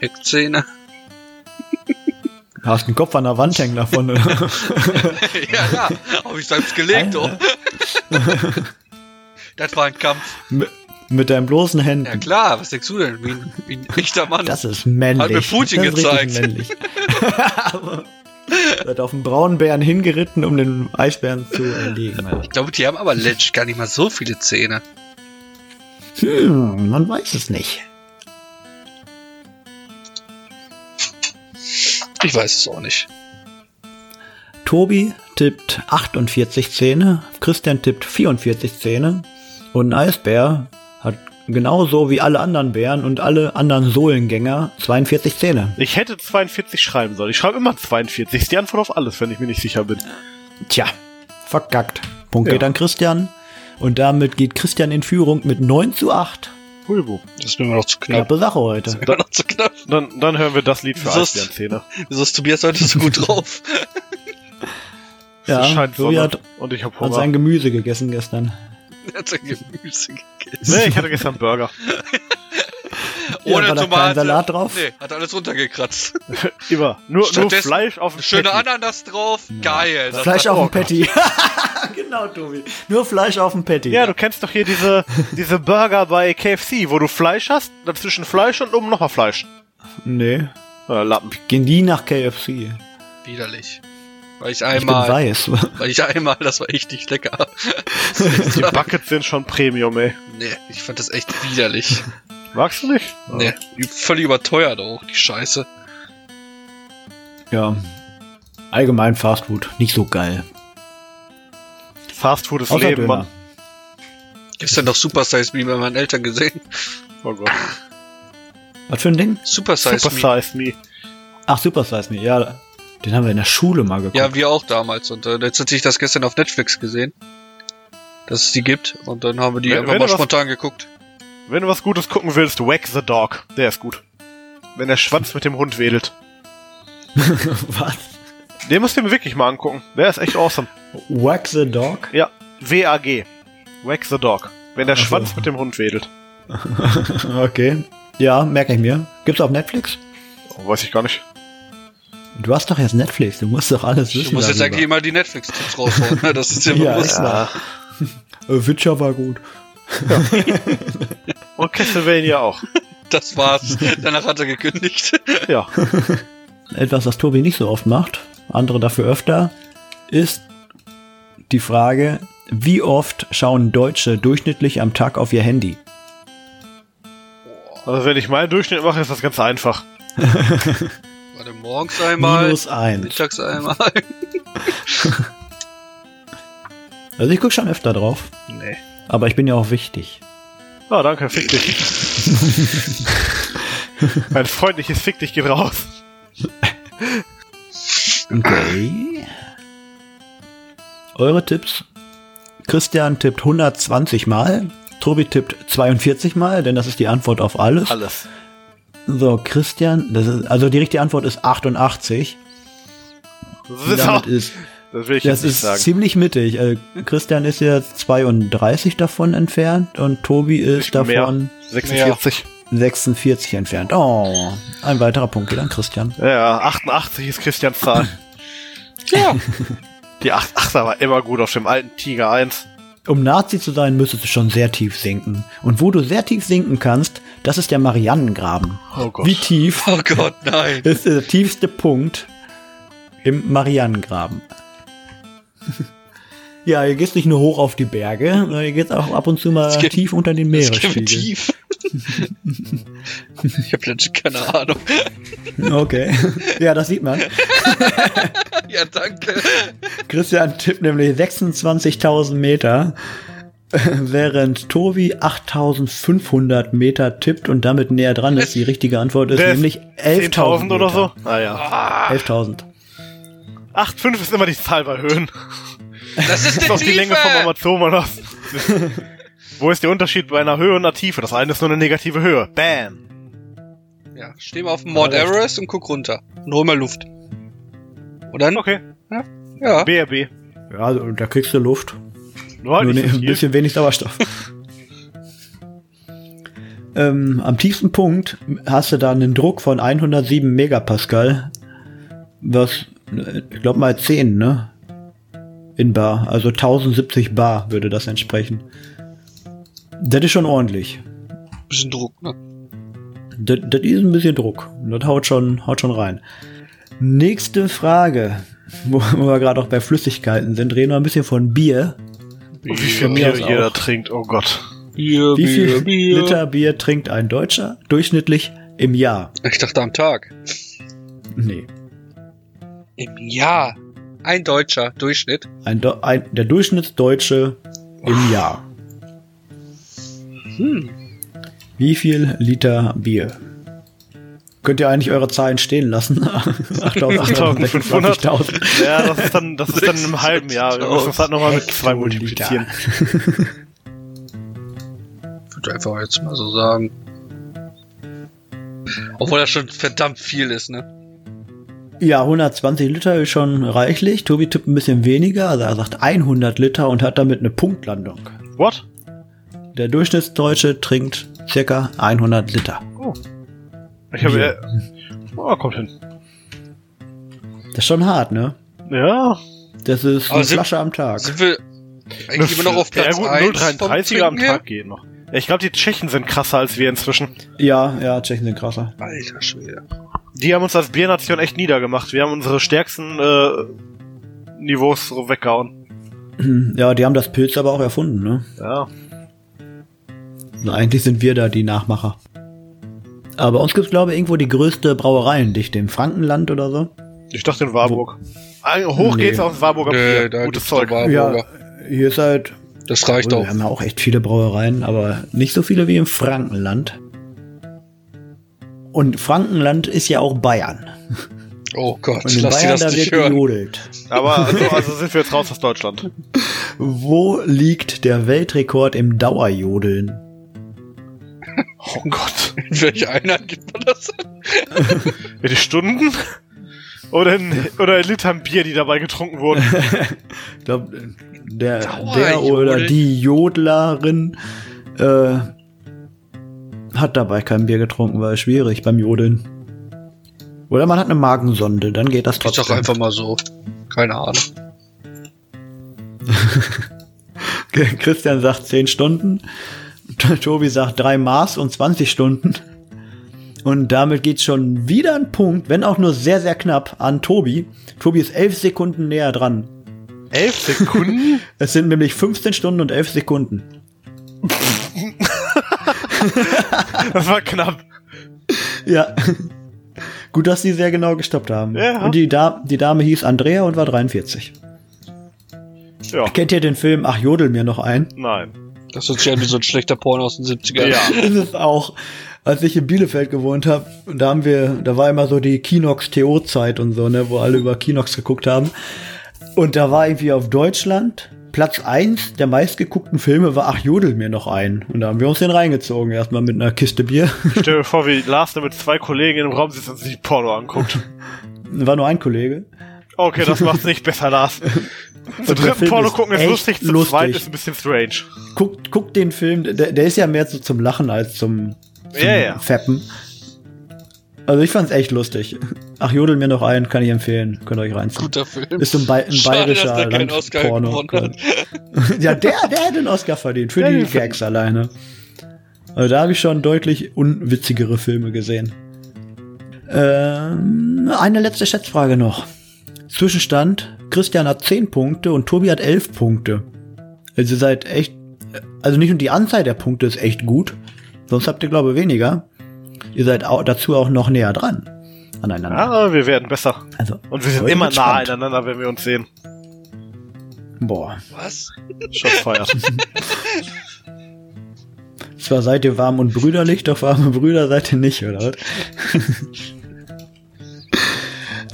Eckzähne. Hast einen Kopf an der Wand hängen davon. oder? ja, ja. Hab ich selbst gelegt, oh. Das war ein Kampf. mit, mit deinen bloßen Ja Händen. klar, was denkst du denn? Wie ein, wie ein echter Mann. Das ist männlich. Hat mir Putin das ist gezeigt. männlich. Seid auf einen braunen Bären hingeritten, um den Eisbären zu erlegen. Alter. ich glaube, die haben aber legit gar nicht mal so viele Zähne. Hm, man weiß es nicht. Ich weiß es auch nicht. Tobi tippt 48 Zähne, Christian tippt 44 Zähne und ein Eisbär hat genauso wie alle anderen Bären und alle anderen Sohlengänger 42 Zähne. Ich hätte 42 schreiben sollen. Ich schreibe immer 42. Ist die Antwort auf alles, wenn ich mir nicht sicher bin. Tja, verkackt. Punkt Ja. geht an Christian und damit geht Christian in Führung mit 9 zu 8. Huibu. Das ist mir immer noch zu knapp. Knappe Sache heute. Immer noch zu knapp. Dann, dann hören wir das Lied für ist- Eisbärenzähne. Wieso ist Tobias heute so gut drauf? Ja, scheint Tobi Sonne hat, und ich habe hat Hunger. sein Gemüse gegessen gestern. er hat sein Gemüse gegessen. Nee, ich hatte gestern Burger. Ja, Ohne kein Tomate. Salat drauf? Nee, hat alles runtergekratzt. Immer. Nur, nur Fleisch auf dem Schöne Patty. Ananas drauf. Geil. Das Fleisch auf dem Patty. genau, Tobi. Nur Fleisch auf dem Patty. Ja, du kennst doch hier diese, diese Burger bei KFC, wo du Fleisch hast, dazwischen Fleisch und oben nochmal Fleisch. Nee. Äh, Lappen. Gehen die nach KFC? Widerlich. Weil ich Ich bin einmal, weiß. weil ich einmal, das war echt nicht lecker. Die Buckets sind schon Premium, ey. nee, ich fand das echt widerlich. Magst du nicht? Nee, völlig überteuert auch, die Scheiße. Ja. Allgemein Fastfood. Nicht so geil. Fast Food ist Außer Leben, Döner. Mann. Gestern noch Super Size Me bei meinen Eltern gesehen. Oh Gott. Was für ein Ding? Super Size Super Me. Size Me. Ach, Super Size Me. Ja, den haben wir in der Schule mal geguckt. Ja, wir auch damals. Und äh, jetzt hatte ich das gestern auf Netflix gesehen. Dass es die gibt. Und dann haben wir die Wenn- einfach wenn mal du was- spontan geguckt. Wenn du was Gutes gucken willst, Wack the Dog. Der ist gut. Wenn der Schwanz mit dem Hund wedelt. Was? Den musst du mir wirklich mal angucken. Der ist echt awesome. Wax the Dog? Ja, W-A-G. Wack the Dog. Wenn der Ach so. Schwanz mit dem Hund wedelt. okay. Ja, merke ich mir. Gibt's auf Netflix? Oh, weiß ich gar nicht. Du hast doch jetzt Netflix. Du musst doch alles Du wissen. musst jetzt darüber. eigentlich immer die Netflix-Tipps raushauen. Ne? Das ist ja Ja, bewusst. ja. Äh, Witcher war gut. Und Castlevania auch. Das war's. Danach hat er gekündigt. Ja. Etwas, das Tobi nicht so oft macht, andere dafür öfter, ist die Frage, wie oft schauen Deutsche durchschnittlich am Tag auf ihr Handy? Also wenn ich meinen Durchschnitt mache, ist das ganz einfach. Warte, morgens einmal, Minus eins. mittags einmal. Also ich gucke schon öfter drauf, Nee. aber ich bin ja auch wichtig. Ah, danke, fick dich. mein freundliches Fick dich geht raus. Okay. Eure Tipps? Christian tippt 120 Mal, Tobi tippt 42 Mal, denn das ist die Antwort auf alles. Alles. So, Christian, ist, also die richtige Antwort ist 88. Das ist, Damit ist, das will ich das jetzt ist sagen. ziemlich mittig. Äh, Christian ist jetzt 32 davon entfernt und Tobi ist davon 46. 46 entfernt. Oh, ein weiterer Punkt geht an Christian. Ja, 88 ist Christians Zahl. Ja. Die 88 war immer gut auf dem alten Tiger 1. Um Nazi zu sein, müsstest du schon sehr tief sinken. Und wo du sehr tief sinken kannst, das ist der Marianengraben. Oh Gott. Wie tief Oh Gott, nein. ist der tiefste Punkt im Marianengraben? ja, ihr geht nicht nur hoch auf die Berge, sondern ihr geht auch ab und zu mal geht- tief unter den Das Meeresspiegel. tief. ich habe legit keine Ahnung. Okay. Ja, das sieht man. Ja, danke. Christian tippt nämlich 26.000 Meter, während Tobi 8.500 Meter tippt und damit näher dran ist. Die richtige Antwort ist Der ist nämlich 11.000 10.000 oder so? Ah ja. 11.000. 8,5 ist immer die Zahl bei Höhen. Das ist Das ist die auch die Länge vom. Amazonas. Wo ist der Unterschied bei einer Höhe und einer Tiefe? Das eine ist nur eine negative Höhe. Bam. Ja, steh mal auf dem Mount Everest und guck runter. Und hol mal Luft. Und dann? Okay. Ja. BRB. Ja, also, da kriegst du Luft. Nur Nur ne, so ein bisschen wenig Sauerstoff. ähm, am tiefsten Punkt hast du da einen Druck von 107 Megapascal, was, äh, ich glaube mal 10, ne? In Bar. Also 1070 Bar würde das entsprechen. Das ist schon ordentlich. Bisschen Druck, ne? Das, das ist ein bisschen Druck. Das haut schon, haut schon rein. Nächste Frage. Wo wir gerade auch bei Flüssigkeiten sind, reden wir ein bisschen von Bier. Wie viel Bier jeder trinkt, oh Gott. Bier, Wie viel Bier, Bier. Liter Bier trinkt ein Deutscher durchschnittlich im Jahr? Ich dachte am Tag. Nee. Im Jahr. Ein deutscher Durchschnitt. Ein, Do ein, der Durchschnittsdeutsche im Jahr. Hm. Wie viel Liter Bier? Könnt ihr eigentlich eure Zahlen stehen lassen? 8.500. 8.500. Ja, das ist dann, das ist dann im halben Jahr. Wir müssen das halt nochmal mit zwei multiplizieren. Ich würde einfach jetzt mal so sagen. Obwohl das schon verdammt viel ist, ne? Ja, 120 Liter ist schon reichlich. Tobi tippt ein bisschen weniger, also er sagt 100 Liter und hat damit eine Punktlandung. What? Der Durchschnittsdeutsche trinkt circa 100 Liter. Ich habe ja. Oh, kommt hin. Das ist schon hart, ne? Ja. Das ist eine sind- Flasche am Tag. Sind wir eigentlich immer noch auf Platz ja, gut, 1 vom 0,33er am? Tag geht noch. Ich glaube, die Tschechen sind krasser als wir inzwischen. Ja, ja, Tschechen sind krasser. Alter Schwede. Die haben uns als Biernation echt niedergemacht. Wir haben unsere stärksten äh, Niveaus so weggehauen. Ja, die haben das Pilz aber auch erfunden, ne? Ja. Also eigentlich sind wir da die Nachmacher. Aber uns gibt's glaube ich, irgendwo die größte Brauereiendichte im Frankenland oder so. Ich dachte in Warburg. Ah, Hoch Nee. geht's aufs Warburger Nö, Bier. da Gutes Zeug. Ja, hier ist halt. Das reicht wir auch. haben ja auch echt viele Brauereien, aber nicht so viele wie im Frankenland. Und Frankenland ist ja auch Bayern. Oh Gott, Und in lass dir Bayern, das da nicht wird hören. gejodelt. Aber also, also sind wir jetzt raus aus Deutschland. Wo liegt der Weltrekord im Dauerjodeln? Oh Gott. In welche Einheit gibt man das? In die Stunden? Oder in, oder in Litern Bier, die dabei getrunken wurden. Ich glaube, der, der oder die Jodlerin äh, hat dabei kein Bier getrunken, war schwierig beim Jodeln. Oder man hat eine Magensonde, dann geht das Ich trotzdem. sag einfach mal so. Keine Ahnung. Christian sagt 10 Stunden. Tobi sagt 3 Maß und 20 Stunden. Und damit geht's schon wieder ein Punkt, wenn auch nur sehr, sehr knapp, an Tobi. Tobi ist 11 Sekunden näher dran. 11 Sekunden? Es sind nämlich 15 Stunden und 11 Sekunden. das war knapp. Ja. Gut, dass sie sehr genau gestoppt haben. Ja. Und die, da die Dame hieß Andrea und war 43. Ja. Kennt ihr den Film Ach, jodel mir noch ein? Nein. Das hört sich an wie so ein schlechter Porno aus den 70ern. Ja. ist es auch. Als ich in Bielefeld gewohnt habe, da haben wir, da war immer so die Kinox TO Zeit und so, ne, wo alle über Kinox geguckt haben. Und da war irgendwie auf Deutschland Platz eins der meistgeguckten Filme war Ach jodel mir noch ein. Und da haben wir uns den reingezogen, erstmal mit einer Kiste Bier. Stell dir vor, wie Lars da mit zwei Kollegen im Raum sitzt und sich Porno anguckt. War nur ein Kollege. Okay, das macht's nicht besser, Lars. Zu der dritten Porno gucken ist lustig, zu lustig. zweit ist ein bisschen strange. Guckt, guckt den Film, der, der ist ja mehr so zum Lachen als zum, zum Ja, ja. Fappen. Also ich fand's echt lustig. Ach, jodel mir noch ein, kann ich empfehlen. Könnt ihr euch reinziehen. Guter Film. Ist so ein, Ba- ein Schade, bayerischer dass der keinen Oscar Landporno. ja, der, der hat den Oscar verdient. Für Ja, die Gags alleine. Also da habe ich schon deutlich unwitzigere Filme gesehen. Ähm, eine letzte Schätzfrage noch. Zwischenstand, Christian hat 10 Punkte und Tobi hat 11 Punkte. Also ihr seid echt, also nicht nur die Anzahl der Punkte ist echt gut, sonst habt ihr glaube ich weniger. Ihr seid auch, dazu auch noch näher dran aneinander. Ja, wir werden besser. Also, Und wir sind immer nah spannend. aneinander, wenn wir uns sehen. Boah. Was? Schon feiert. Zwar seid ihr warm und brüderlich, doch warme Brüder seid ihr nicht, oder was?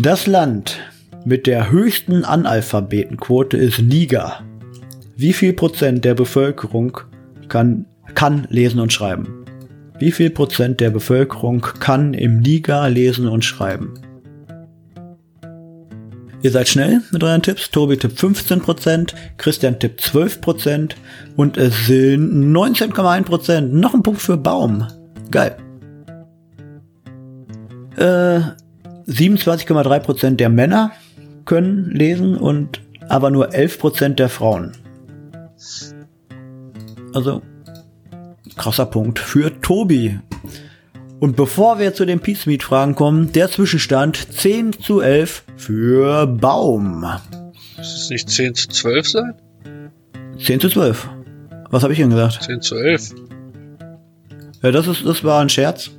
Das Land mit der höchsten Analphabetenquote ist Niger. Wie viel Prozent der Bevölkerung kann, kann lesen und schreiben? Wie viel Prozent der Bevölkerung kann im Niger lesen und schreiben? Ihr seid schnell mit euren Tipps. Tobi tippt 15%, Christian tippt 12% und es sind 19,1%. Noch ein Punkt für Baum. Geil. Äh, 27,3% der Männer können lesen und aber nur 11% der Frauen. Also, krasser Punkt für Tobi. Und bevor wir zu den Peace Meat Fragen kommen, der Zwischenstand 10 zu 11 für Baum. Muss es nicht 10 zu 12 sein? 10 zu 12. Was habe ich Ihnen gesagt? 10 zu 11. Ja, das ist, das war ein Scherz.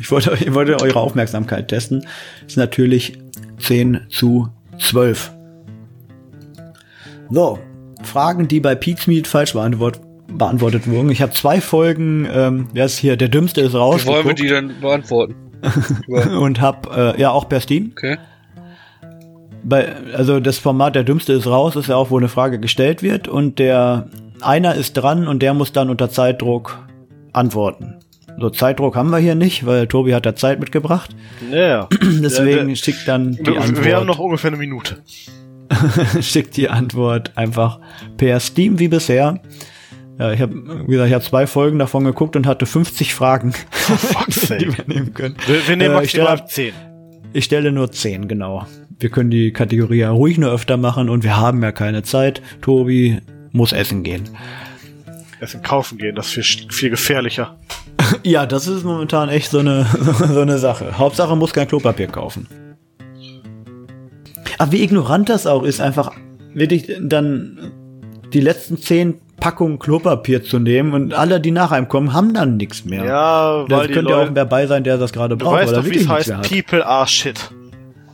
Ich wollte, ich wollte eure Aufmerksamkeit testen. Ist natürlich 10 zu 12. So, Fragen, die bei Meat falsch beantwortet, beantwortet wurden. Ich habe zwei Folgen, ähm, wer ist hier, der Dümmste ist Wie wollen wir die dann beantworten? Und hab, äh, ja, auch per Steam. okay. Bei, also das Format der Dümmste ist raus, ist ja auch, wo eine Frage gestellt wird und der einer ist dran und der muss dann unter Zeitdruck antworten. So Zeitdruck haben wir hier nicht, weil Tobi hat da Zeit mitgebracht. Ja. Deswegen der- schickt dann die Wir, Antwort. wir haben noch ungefähr eine Minute. schickt die Antwort einfach per Steam wie bisher. Ja, ich habe, wie gesagt, ich habe zwei Folgen davon geguckt und hatte 50 Fragen, fuck's die wir nehmen können. Wir, wir nehmen Äh, ich stelle- maximal 10. Ich stelle nur 10, genau. Wir können die Kategorie ja ruhig nur öfter machen und wir haben ja keine Zeit. Tobi muss essen gehen. Essen kaufen gehen, das ist viel, viel gefährlicher. Ja, das ist momentan echt so eine, so eine Sache. Hauptsache muss kein Klopapier kaufen. Aber wie ignorant das auch ist, einfach wirklich dann die letzten zehn Packungen Klopapier zu nehmen und alle, die nach einem kommen, haben dann nichts mehr. Ja, weil die könnte ja auch wer bei sein, der das gerade du braucht, weißt weil er doch, wie wirklich es nichts heißt, mehr hat. people are shit.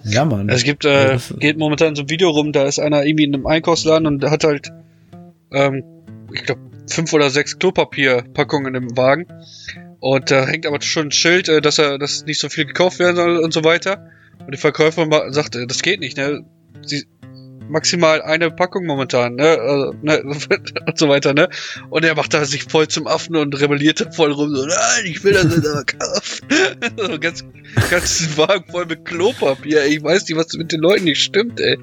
Ja, Mann. Es gibt, Ja, äh, das- geht momentan so ein Video rum, da ist einer irgendwie in einem Einkaufsladen und hat halt, ähm, ich glaube, fünf oder sechs Klopapierpackungen im Wagen. Und da hängt aber schon ein Schild, äh, dass er, dass nicht so viel gekauft werden soll und so weiter. Und die Verkäuferin sagt, äh, das geht nicht, ne? Sie, maximal eine Packung momentan, ne? Also, ne? und so weiter, ne? Und er macht da sich voll zum Affen und rebelliert da voll rum, so, nein, ich will das nicht aber kaufen. so ganz, ganz Wagen voll mit Klopapier, ey. Ich weiß nicht, was mit den Leuten nicht stimmt, ey.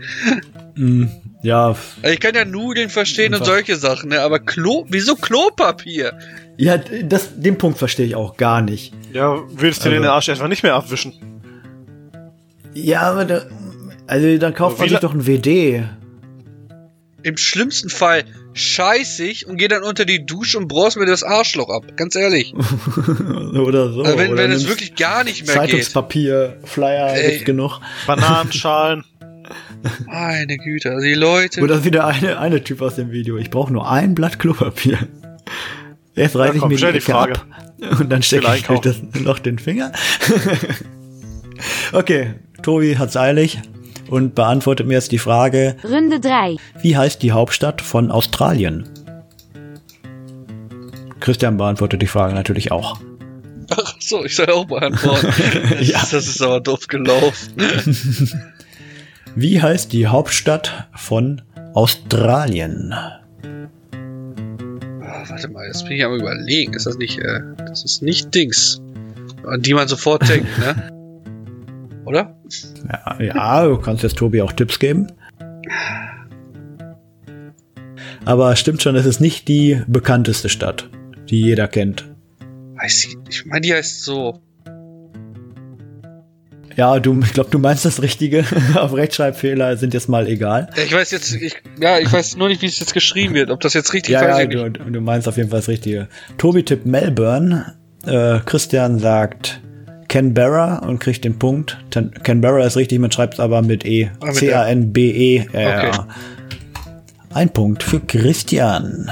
Mm, ja, Also ich kann ja Nudeln verstehen und Einfach. solche Sachen, ne? Aber Klo, wieso Klopapier? ja, das, den Punkt verstehe ich auch gar nicht. Ja, willst du Also- den Arsch einfach nicht mehr abwischen? Ja, aber da, also dann kauft man sich doch ein WD. im schlimmsten Fall scheißig und gehe dann unter die Dusche und brauchst mir das Arschloch ab. Ganz ehrlich. oder so. Also wenn, oder wenn es wirklich gar nicht mehr geht. Zeitungspapier, Flyer, Ey. gibt's genug. Bananenschalen. Meine Güte, also die Leute. Oder wieder eine, eine Typ aus dem Video. Ich brauche nur ein Blatt Klopapier. Jetzt reiße ich komm, mir die die Frage. ab und dann stecke ich durch das Loch den Finger. okay, Tobi hat's eilig und beantwortet mir jetzt die Frage, Runde 3. wie heißt die Hauptstadt von Australien? Christian beantwortet die Frage natürlich auch. Ach so, ich soll auch beantworten. Das, Ja. ist, das ist aber doof gelaufen. Wie heißt die Hauptstadt von Australien? Ah, warte mal, jetzt bin ich am überlegen. Ist das nicht, äh, das ist nicht Dings, an die man sofort denkt, ne? Oder? Ja, ja, du kannst jetzt Tobi auch Tipps geben. Aber stimmt schon, es ist nicht die bekannteste Stadt, die jeder kennt. Weiß ich, ich meine, die heißt so. Ja, du, ich glaube, du meinst das Richtige. Auf Rechtschreibfehler sind jetzt mal egal. Ja, Ich weiß jetzt, ich, ja, ich weiß nur nicht, wie es jetzt geschrieben wird. Ob das jetzt richtig Ja, weiß ja, nicht. du, du meinst auf jeden Fall das Richtige. Tobi tippt Melbourne. Äh, Christian sagt Canberra und kriegt den Punkt. Ten, Canberra ist richtig, man schreibt es aber mit E. Ah, mit C-A-N-B-E-R. Okay. Ein Punkt für Christian.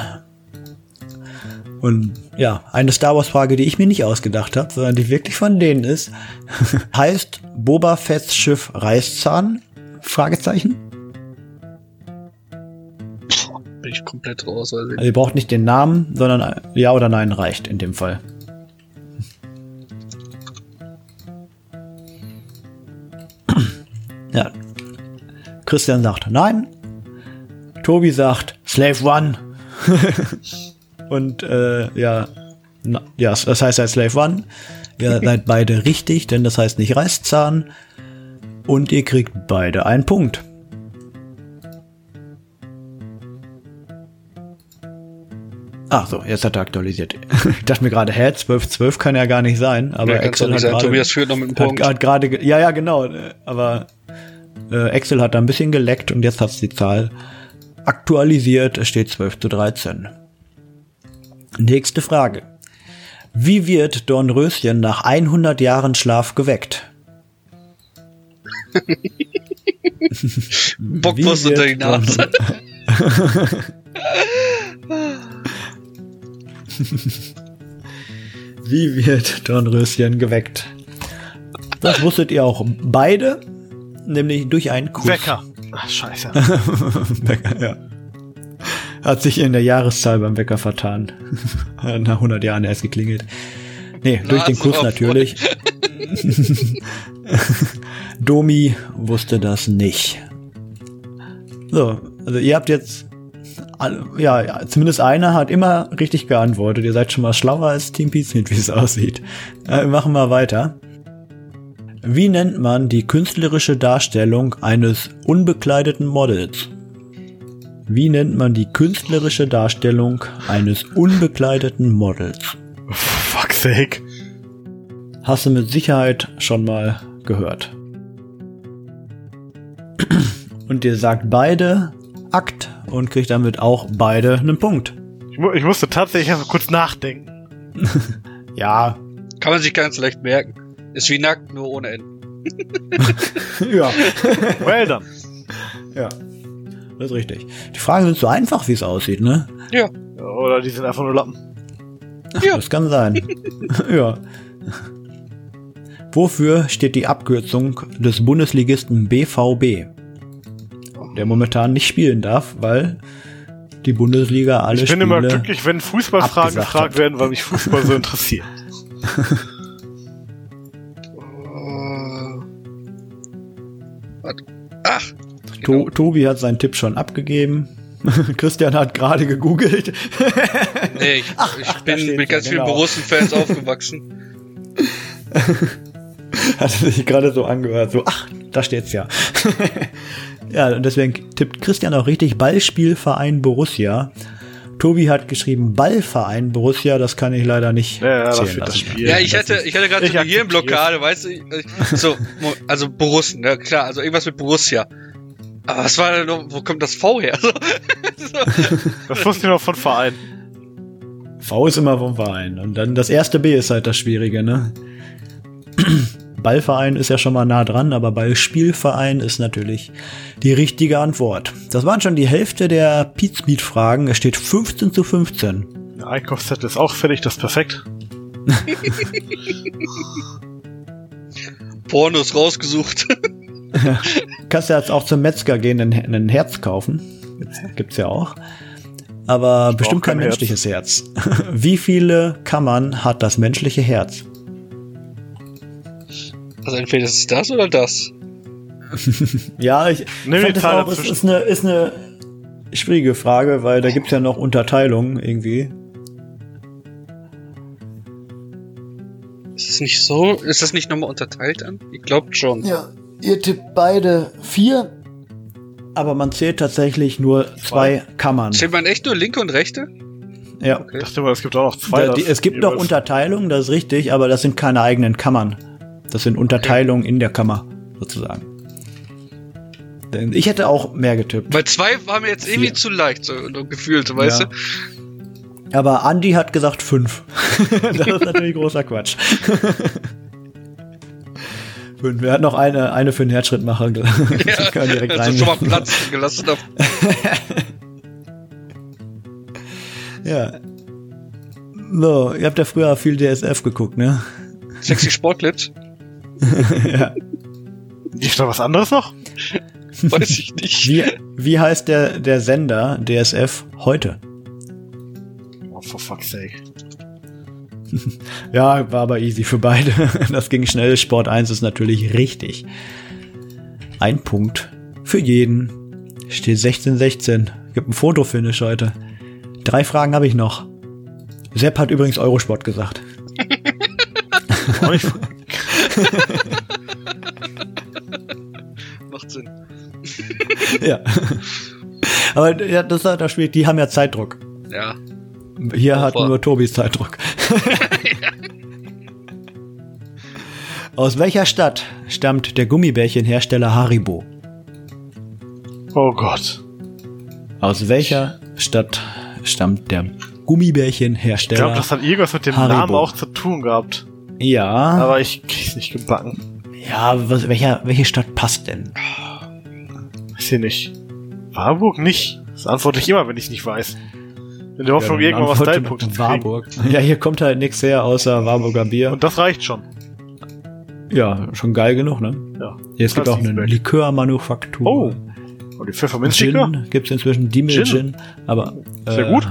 Und ja, eine Star Wars Frage, die ich mir nicht ausgedacht habe, sondern die wirklich von denen ist. heißt Boba Fett's Schiff Reißzahn? Fragezeichen? Bin ich komplett raus. Also Also ihr braucht nicht den Namen, sondern ein ja oder nein reicht in dem Fall. Ja. Christian sagt nein. Tobi sagt Slave One. Und äh, ja, na, ja, das heißt halt Slave One. Ihr seid beide richtig, denn das heißt nicht Reißzahn. Und ihr kriegt beide einen Punkt. Ach so, jetzt hat er aktualisiert. Ich dachte mir gerade, hä, 12, 12 kann ja gar nicht sein, aber Ja, Excel hat sein. gerade, Tobias führt noch mit einem hat, Punkt. hat gerade, ge- ja, ja, genau, äh, aber äh, Excel hat da ein bisschen geleckt und jetzt hat's die Zahl aktualisiert. Es steht 12 zu 13. Nächste Frage. Wie wird Dornröschen nach 100 Jahren Schlaf geweckt? Bockwurst Wie unter wird die Nase. Wie wird Dornröschen geweckt? Das wusstet ihr auch beide, nämlich durch einen Kuss. Wecker. Ach, scheiße. Wecker, ja. Hat sich in der Jahreszahl beim Wecker vertan. Nach 100 Jahren erst geklingelt. Nee, durch den Kuss natürlich. Domi wusste das nicht. So, also ihr habt jetzt, ja, zumindest einer hat immer richtig geantwortet. Ihr seid schon mal schlauer als Team Pizmeet, wie es aussieht. Äh, wir machen mal weiter. Wie nennt man die künstlerische Darstellung eines unbekleideten Models? Wie nennt man die künstlerische Darstellung eines unbekleideten Models? For fuck's sake. Hast du mit Sicherheit schon mal gehört. Und ihr sagt beide Akt und kriegt damit auch beide einen Punkt. Ich, mu ich musste tatsächlich einfach kurz nachdenken. Ja, Kann man sich ganz leicht merken. Ist wie nackt, nur ohne Enden. ja, Well done. ja. Das ist richtig. Die Fragen sind so einfach, wie es aussieht, ne? Ja. Oder die sind einfach nur Lappen. Ja. Das kann sein. ja. Wofür steht die Abkürzung des Bundesligisten BVB? Der momentan nicht spielen darf, weil die Bundesliga alle Ich bin Spiele... immer glücklich, wenn Fußballfragen gefragt hat. werden, weil mich Fußball so interessiert. Äh. Ach, To Tobi hat seinen Tipp schon abgegeben. Christian hat gerade gegoogelt. nee, ich, ich ach, bin mit ganz ja, vielen genau. Borussen-Fans aufgewachsen. hat sich gerade so angehört. So, ach, da steht's ja. ja, und deswegen tippt Christian auch richtig Ballspielverein Borussia. Tobi hat geschrieben Ballverein Borussia, das kann ich leider nicht Ja, ja, zählen lassen. Spiel. Ja, ich hatte, ich hatte gerade so eine Hirnblockade, weißt du? Ich- So, also Borussen, ne, klar, also irgendwas mit Borussia. Aber was war denn noch, wo kommt das V her? So. Das wusste ich noch von Verein. V ist immer vom Verein. Und dann das erste B ist halt das Schwierige, ne? Ballverein ist ja schon mal nah dran, aber Ballspielverein ist natürlich die richtige Antwort. Das waren schon die Hälfte der Pizmeet-Fragen. Es steht 15 zu 15. Der Einkaufszettel ist auch fertig, das ist perfekt. Pornos rausgesucht. Kannst ja jetzt auch zum Metzger gehen, ein, ein Herz kaufen. Gibt's, gibt's ja auch. Aber bestimmt kein, kein Herz. menschliches Herz. Wie viele Kammern hat das menschliche Herz? Also entweder ist es das oder das. Ja, ich Nimm fand das auch, es dazwischen. ist eine, ist eine schwierige Frage, weil da gibt's ja noch Unterteilungen irgendwie. Ist es nicht so? Ist das nicht nochmal unterteilt an? Ich glaube schon. Ja, ihr tippt beide vier, aber man zählt tatsächlich nur zwei Kammern. Zählt man echt nur linke und rechte? Ja. Ich dachte mal, es gibt auch noch zwei. Da, die, es gibt noch Unterteilungen, das ist richtig, aber das sind keine eigenen Kammern. Das sind Unterteilungen in der Kammer, sozusagen. Denn Ich hätte auch mehr getippt. Weil zwei war mir jetzt irgendwie Vier. zu leicht, so, so gefühlt, weißt Ja. du? Aber Andy hat gesagt fünf. das ist natürlich großer Quatsch. fünf. Wir hatten noch eine, eine für den Herzschrittmacher. Können direkt also rein. schon mal Platz gelassen. Ja. So, ihr habt ja früher viel DSF geguckt, ne? Sexy Sportclips? ja. Gibt's da was anderes noch? Weiß ich nicht. Wie, wie heißt der, der Sender DSF heute? Oh, for fuck's sake. Ja, war aber easy für beide. Das ging schnell. Sport 1 ist natürlich richtig. Ein Punkt für jeden. Steht 16-16. Gibt ein Fotofinish heute. Drei Fragen habe ich noch. Sepp hat übrigens Eurosport gesagt. Macht Sinn. ja. Aber ja, das ist halt das Spiel. Die haben ja Zeitdruck. Ja. Hier hat nur Tobis Zeitdruck. Aus welcher Stadt stammt der Gummibärchenhersteller Haribo? oh Gott. Aus welcher Stadt stammt der Ich Gummibärchenhersteller? glaube, das hat irgendwas mit dem Haribo. Namen auch zu tun gehabt. ja, Aber ich krieg's nicht gebacken. ja, was, welcher, welche Stadt passt denn? Weiß ich nicht. Warburg nicht. Das antworte ich immer, wenn ich nicht weiß. In der Hoffnung, Ja, irgendwann was Antwort Teilpunkte zu. Warburg. Ja, hier kommt halt nichts her außer Warburger Bier. Und das reicht schon. ja, schon geil genug, ne? Ja. Hier, es gibt auch eine. Likörmanufaktur. Oh. Und die Pfefferminzlikör? Gin gibt's inzwischen Diemel Gin. Gin, aber Sehr äh, gut.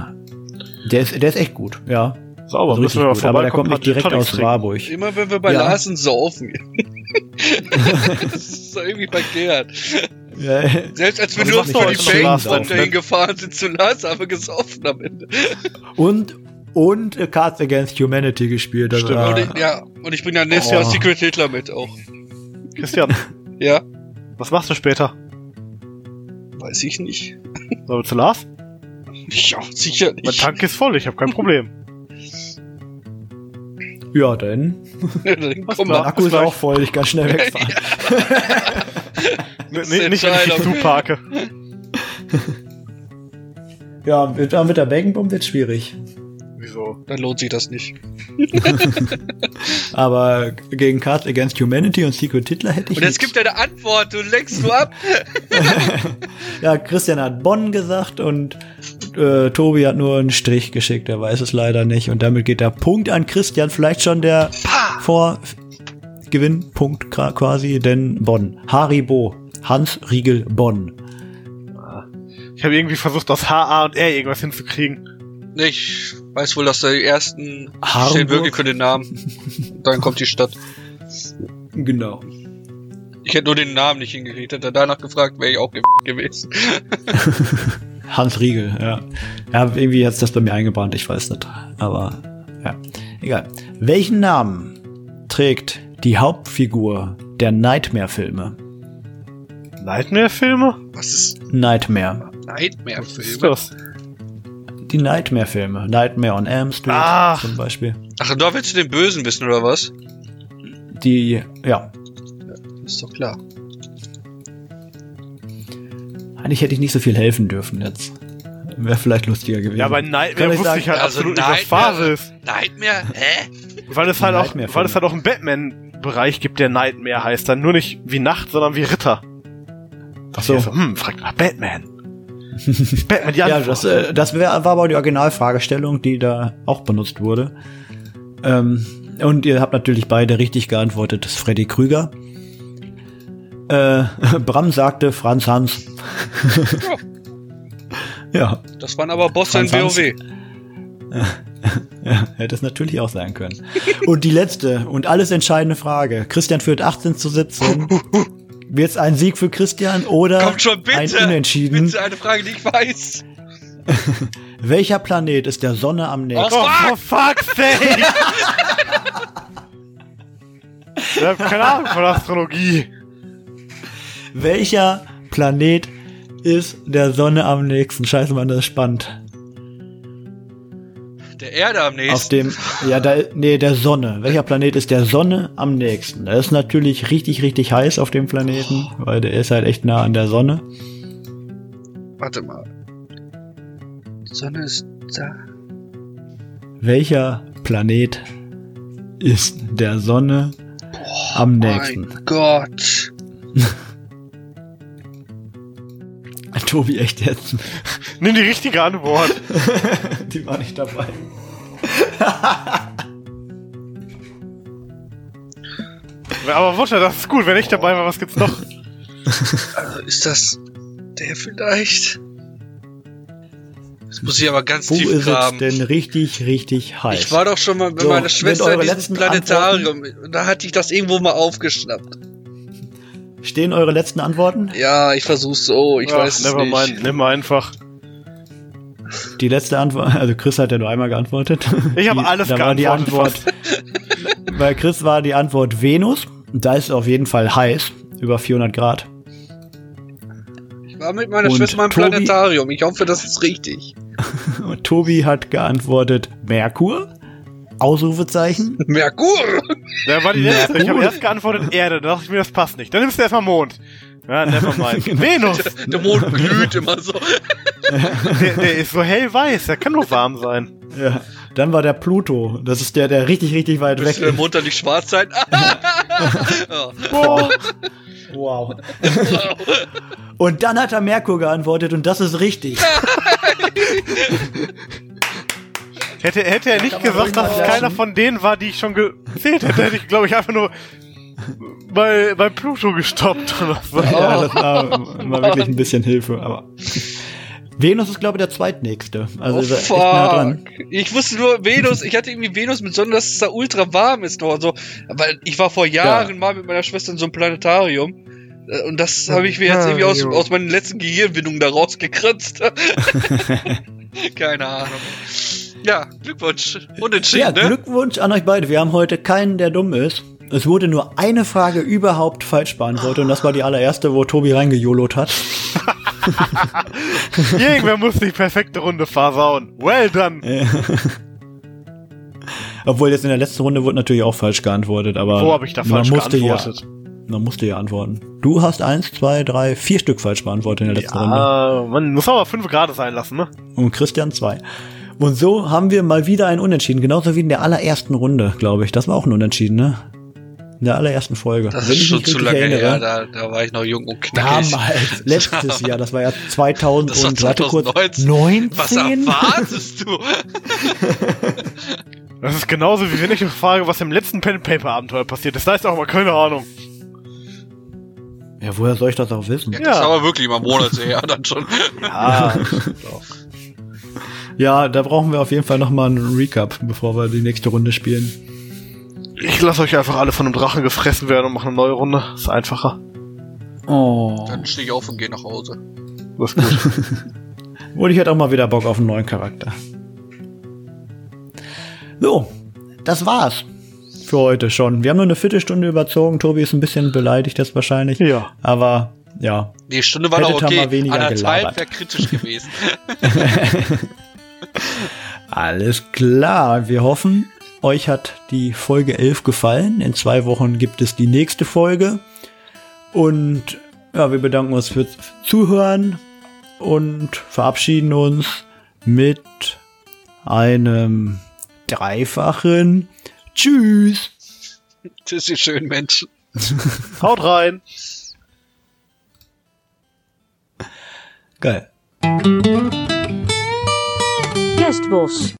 Der ist, der ist echt gut, ja. Sauber, Also müssen wir mal gut, aber der kommt nicht direkt aus trinken. Warburg. Immer wenn wir bei Ja. Larsen saufen. das ist doch irgendwie verkehrt. Ja, Selbst als wir Also nur du die auf, dahin gefahren sind zu Lars, haben wir gesoffen am Ende. und und äh, Cards Against Humanity gespielt. Das Stimmt. war, Und ich, ja, und ich bringe dann nächstes Jahr Oh. Secret Hitler mit auch. Christian, Ja, was machst du später? weiß ich nicht. Sollen wir zu Lars? Ja, sicher Mein nicht. Tank ist voll, ich habe kein Problem. ja, dann. Dann Was komm klar. Mein mal. Akku ist auch voll, ich kann schnell wegfahren. Nee, nicht, wenn ich zuparke. Ja, mit, aber mit der Baconbomb wird schwierig. Wieso? Dann lohnt sich das nicht. Aber gegen Cards Against Humanity und Secret Hitler hätte ich Und jetzt nichts. gibt er eine Antwort, du lenkst nur ab. Ja, Christian hat Bonn gesagt und äh, Tobi hat nur einen Strich geschickt, er weiß es leider nicht. Und damit geht der Punkt an Christian, vielleicht schon der Vorgewinnpunkt quasi, denn Bonn. Haribo, Hans Riegel Bonn. Ich habe irgendwie versucht, aus H, A und R irgendwas hinzukriegen. Ich weiß wohl, dass die ersten Harburg? stehen wirklich für den Namen. Dann kommt die Stadt. Genau. Ich hätte nur den Namen nicht hingekriegt. Hätte er danach gefragt, wäre ich auch ge gewesen. Hans Riegel, ja. Ja, irgendwie hat's das bei mir eingebrannt, ich weiß nicht. Aber ja, egal. Welchen Namen trägt die Hauptfigur der Nightmare-Filme? Nightmare-Filme? Was ist Nightmare. Was ist das? Die Nightmare-Filme. Nightmare on Elm Street Ah. zum Beispiel. Ach, da willst du den Bösen wissen, oder was? Die, ja. Ist doch klar. Eigentlich hätte ich nicht so viel helfen dürfen jetzt. Wäre vielleicht lustiger gewesen. Ja, bei Nightmare ich wusste sagen- ich halt Also absolut nicht, was Phase ist. Nightmare? Hä? Weil es halt auch, weil es halt auch einen Batman-Bereich gibt, der Nightmare heißt. Dann nur nicht wie Nacht, sondern wie Ritter. Ach so. so hm, fragt nach Batman. Batman, die Ja, das, äh, das wär, war aber die Originalfragestellung, die da auch benutzt wurde. Ähm, und ihr habt natürlich beide richtig geantwortet. Das ist Freddy Krüger. Äh, Bram sagte Franz Hans. ja, Das waren aber Bosse in WoW. ja, hätte es natürlich auch sein können. Und die letzte und alles entscheidende Frage. Christian führt 18 zu 17. Wird es ein Sieg für Christian oder Kommt schon, bitte. ein Unentschieden? Bitte eine Frage, die ich weiß. Welcher Planet ist der Sonne am nächsten? Oh, for fuck's sake! ich hab keine Ahnung von Astrologie. Welcher Planet ist der Sonne am nächsten? Scheiße, Mann, das ist spannend. Der Erde am Auf nächsten. dem, ja, da, nee, der Sonne. Welcher Planet ist der Sonne am nächsten? Das ist natürlich richtig, richtig heiß auf dem Planeten, weil der ist halt echt nah an der Sonne. Warte mal. Die Sonne ist da. Welcher Planet ist der Sonne am nächsten? Mein Gott. Tobi, echt jetzt? Nimm die richtige Antwort. Die war nicht dabei. Aber Wutter, das ist gut. Wenn ich dabei war, was gibt's noch? Also ist das der vielleicht? Das muss ich aber ganz Wo tief ist es graben. denn richtig, richtig heiß? Ich war doch schon mal bei So, meiner mit Schwester in diesem letzten Planetarium. Und Da hatte ich das irgendwo mal aufgeschnappt. Stehen eure letzten Antworten? Ja, ich versuch's so. Ich Ach, weiß es never nicht. mind. Nimm einfach. Die letzte Antwort, also Chris hat ja nur einmal geantwortet. Ich habe alles da war die geantwortet. Antwort, Bei Chris war die Antwort Venus. Da ist es auf jeden Fall heiß, über 400 Grad. Ich war mit meiner Und Schwester im Planetarium. Ich hoffe, das ist richtig. Und Tobi hat geantwortet Merkur. Ausrufezeichen. Merkur! Da war die letzte. Ich habe erst geantwortet Erde. Da dachte ich mir, das passt nicht. Dann nimmst du erstmal Mond. Ja, never mind. Genau. Venus. Der Mond glüht immer so. Der, der ist so hellweiß. Der kann nur warm sein. Ja. Dann war der Pluto. Das ist der, der richtig, richtig weit weg Müsste der ist. Mond dann nicht schwarz sein? Wow. wow. Und dann hat er Merkur geantwortet und das ist richtig. Hätte, hätte er nicht gesagt, dass es mal keiner von denen war, die ich schon gezählt hätte, hätte ich, glaube ich, einfach nur bei, bei Pluto gestoppt oder so. Ja, das war, war wirklich ein bisschen Hilfe, aber. Venus ist, glaube ich, der zweitnächste. Also Oh, echt nah dran. fuck. Ich wusste nur Venus, ich hatte irgendwie Venus mit Sonne, dass es da ultra warm ist noch und so. Weil ich war vor Jahren mal mit meiner Schwester in so einem Planetarium. Äh, Und das habe ich mir jetzt irgendwie aus, aus meinen letzten Gehirnwindungen da rausgekratzt. Keine Ahnung. Ja, Glückwunsch. Unentschieden, Ja, ne? Glückwunsch an euch beide. Wir haben heute keinen, der dumm ist. Es wurde nur eine Frage überhaupt falsch beantwortet und das war die allererste, wo Tobi reingejolot hat. Irgendwer muss die perfekte Runde versauen. Well done. Obwohl jetzt in der letzten Runde wurde natürlich auch falsch geantwortet, aber Wo habe ich da man falsch musste geantwortet? Ja, man musste ja antworten. Du hast eins, zwei, drei, vier Stück falsch beantwortet in der letzten Runde. Ah, man muss aber fünf Grad sein lassen, ne? Und Christian zwei. Und so haben wir mal wieder ein Unentschieden, genauso wie in der allerersten Runde, glaube ich. Das war auch ein Unentschieden, ne? In der allerersten Folge. Das Wenn ist schon zu lange erinnere. her, da, da war ich noch jung und knackig. Damals, letztes Jahr, das war ja 2000 Das war und warte kurz, 2019. 19? Was erwartest du? Das ist genauso wie wenn ich mich frage, was im letzten Pen Paper Abenteuer passiert ist. Da ist auch mal keine Ahnung. Ja, woher soll ich das auch wissen? Ja, Ja. Das war aber wirklich mal Monate her dann schon. Ja. Ja, da brauchen wir auf jeden Fall nochmal einen Recap, bevor wir die nächste Runde spielen. ich lasse euch einfach alle von einem Drachen gefressen werden und mache eine neue Runde. Ist einfacher. Oh. Dann stehe ich auf und gehe nach Hause. Das ist gut. Und ich hätte auch mal wieder Bock auf einen neuen Charakter. So, das war's für heute schon. Wir haben nur eine Viertelstunde überzogen. Tobi ist ein bisschen beleidigt jetzt wahrscheinlich. ja. Aber ja, Die Stunde war Hättet noch ihr okay. Anderthalb wäre kritisch gewesen. Alles klar. Wir hoffen, euch hat die Folge 11 gefallen. In zwei Wochen gibt es die nächste Folge. Und ja, wir bedanken uns fürs Zuhören und verabschieden uns mit einem dreifachen Tschüss. Tschüss, ihr schönen Menschen. Haut rein. Geil. Kerstbos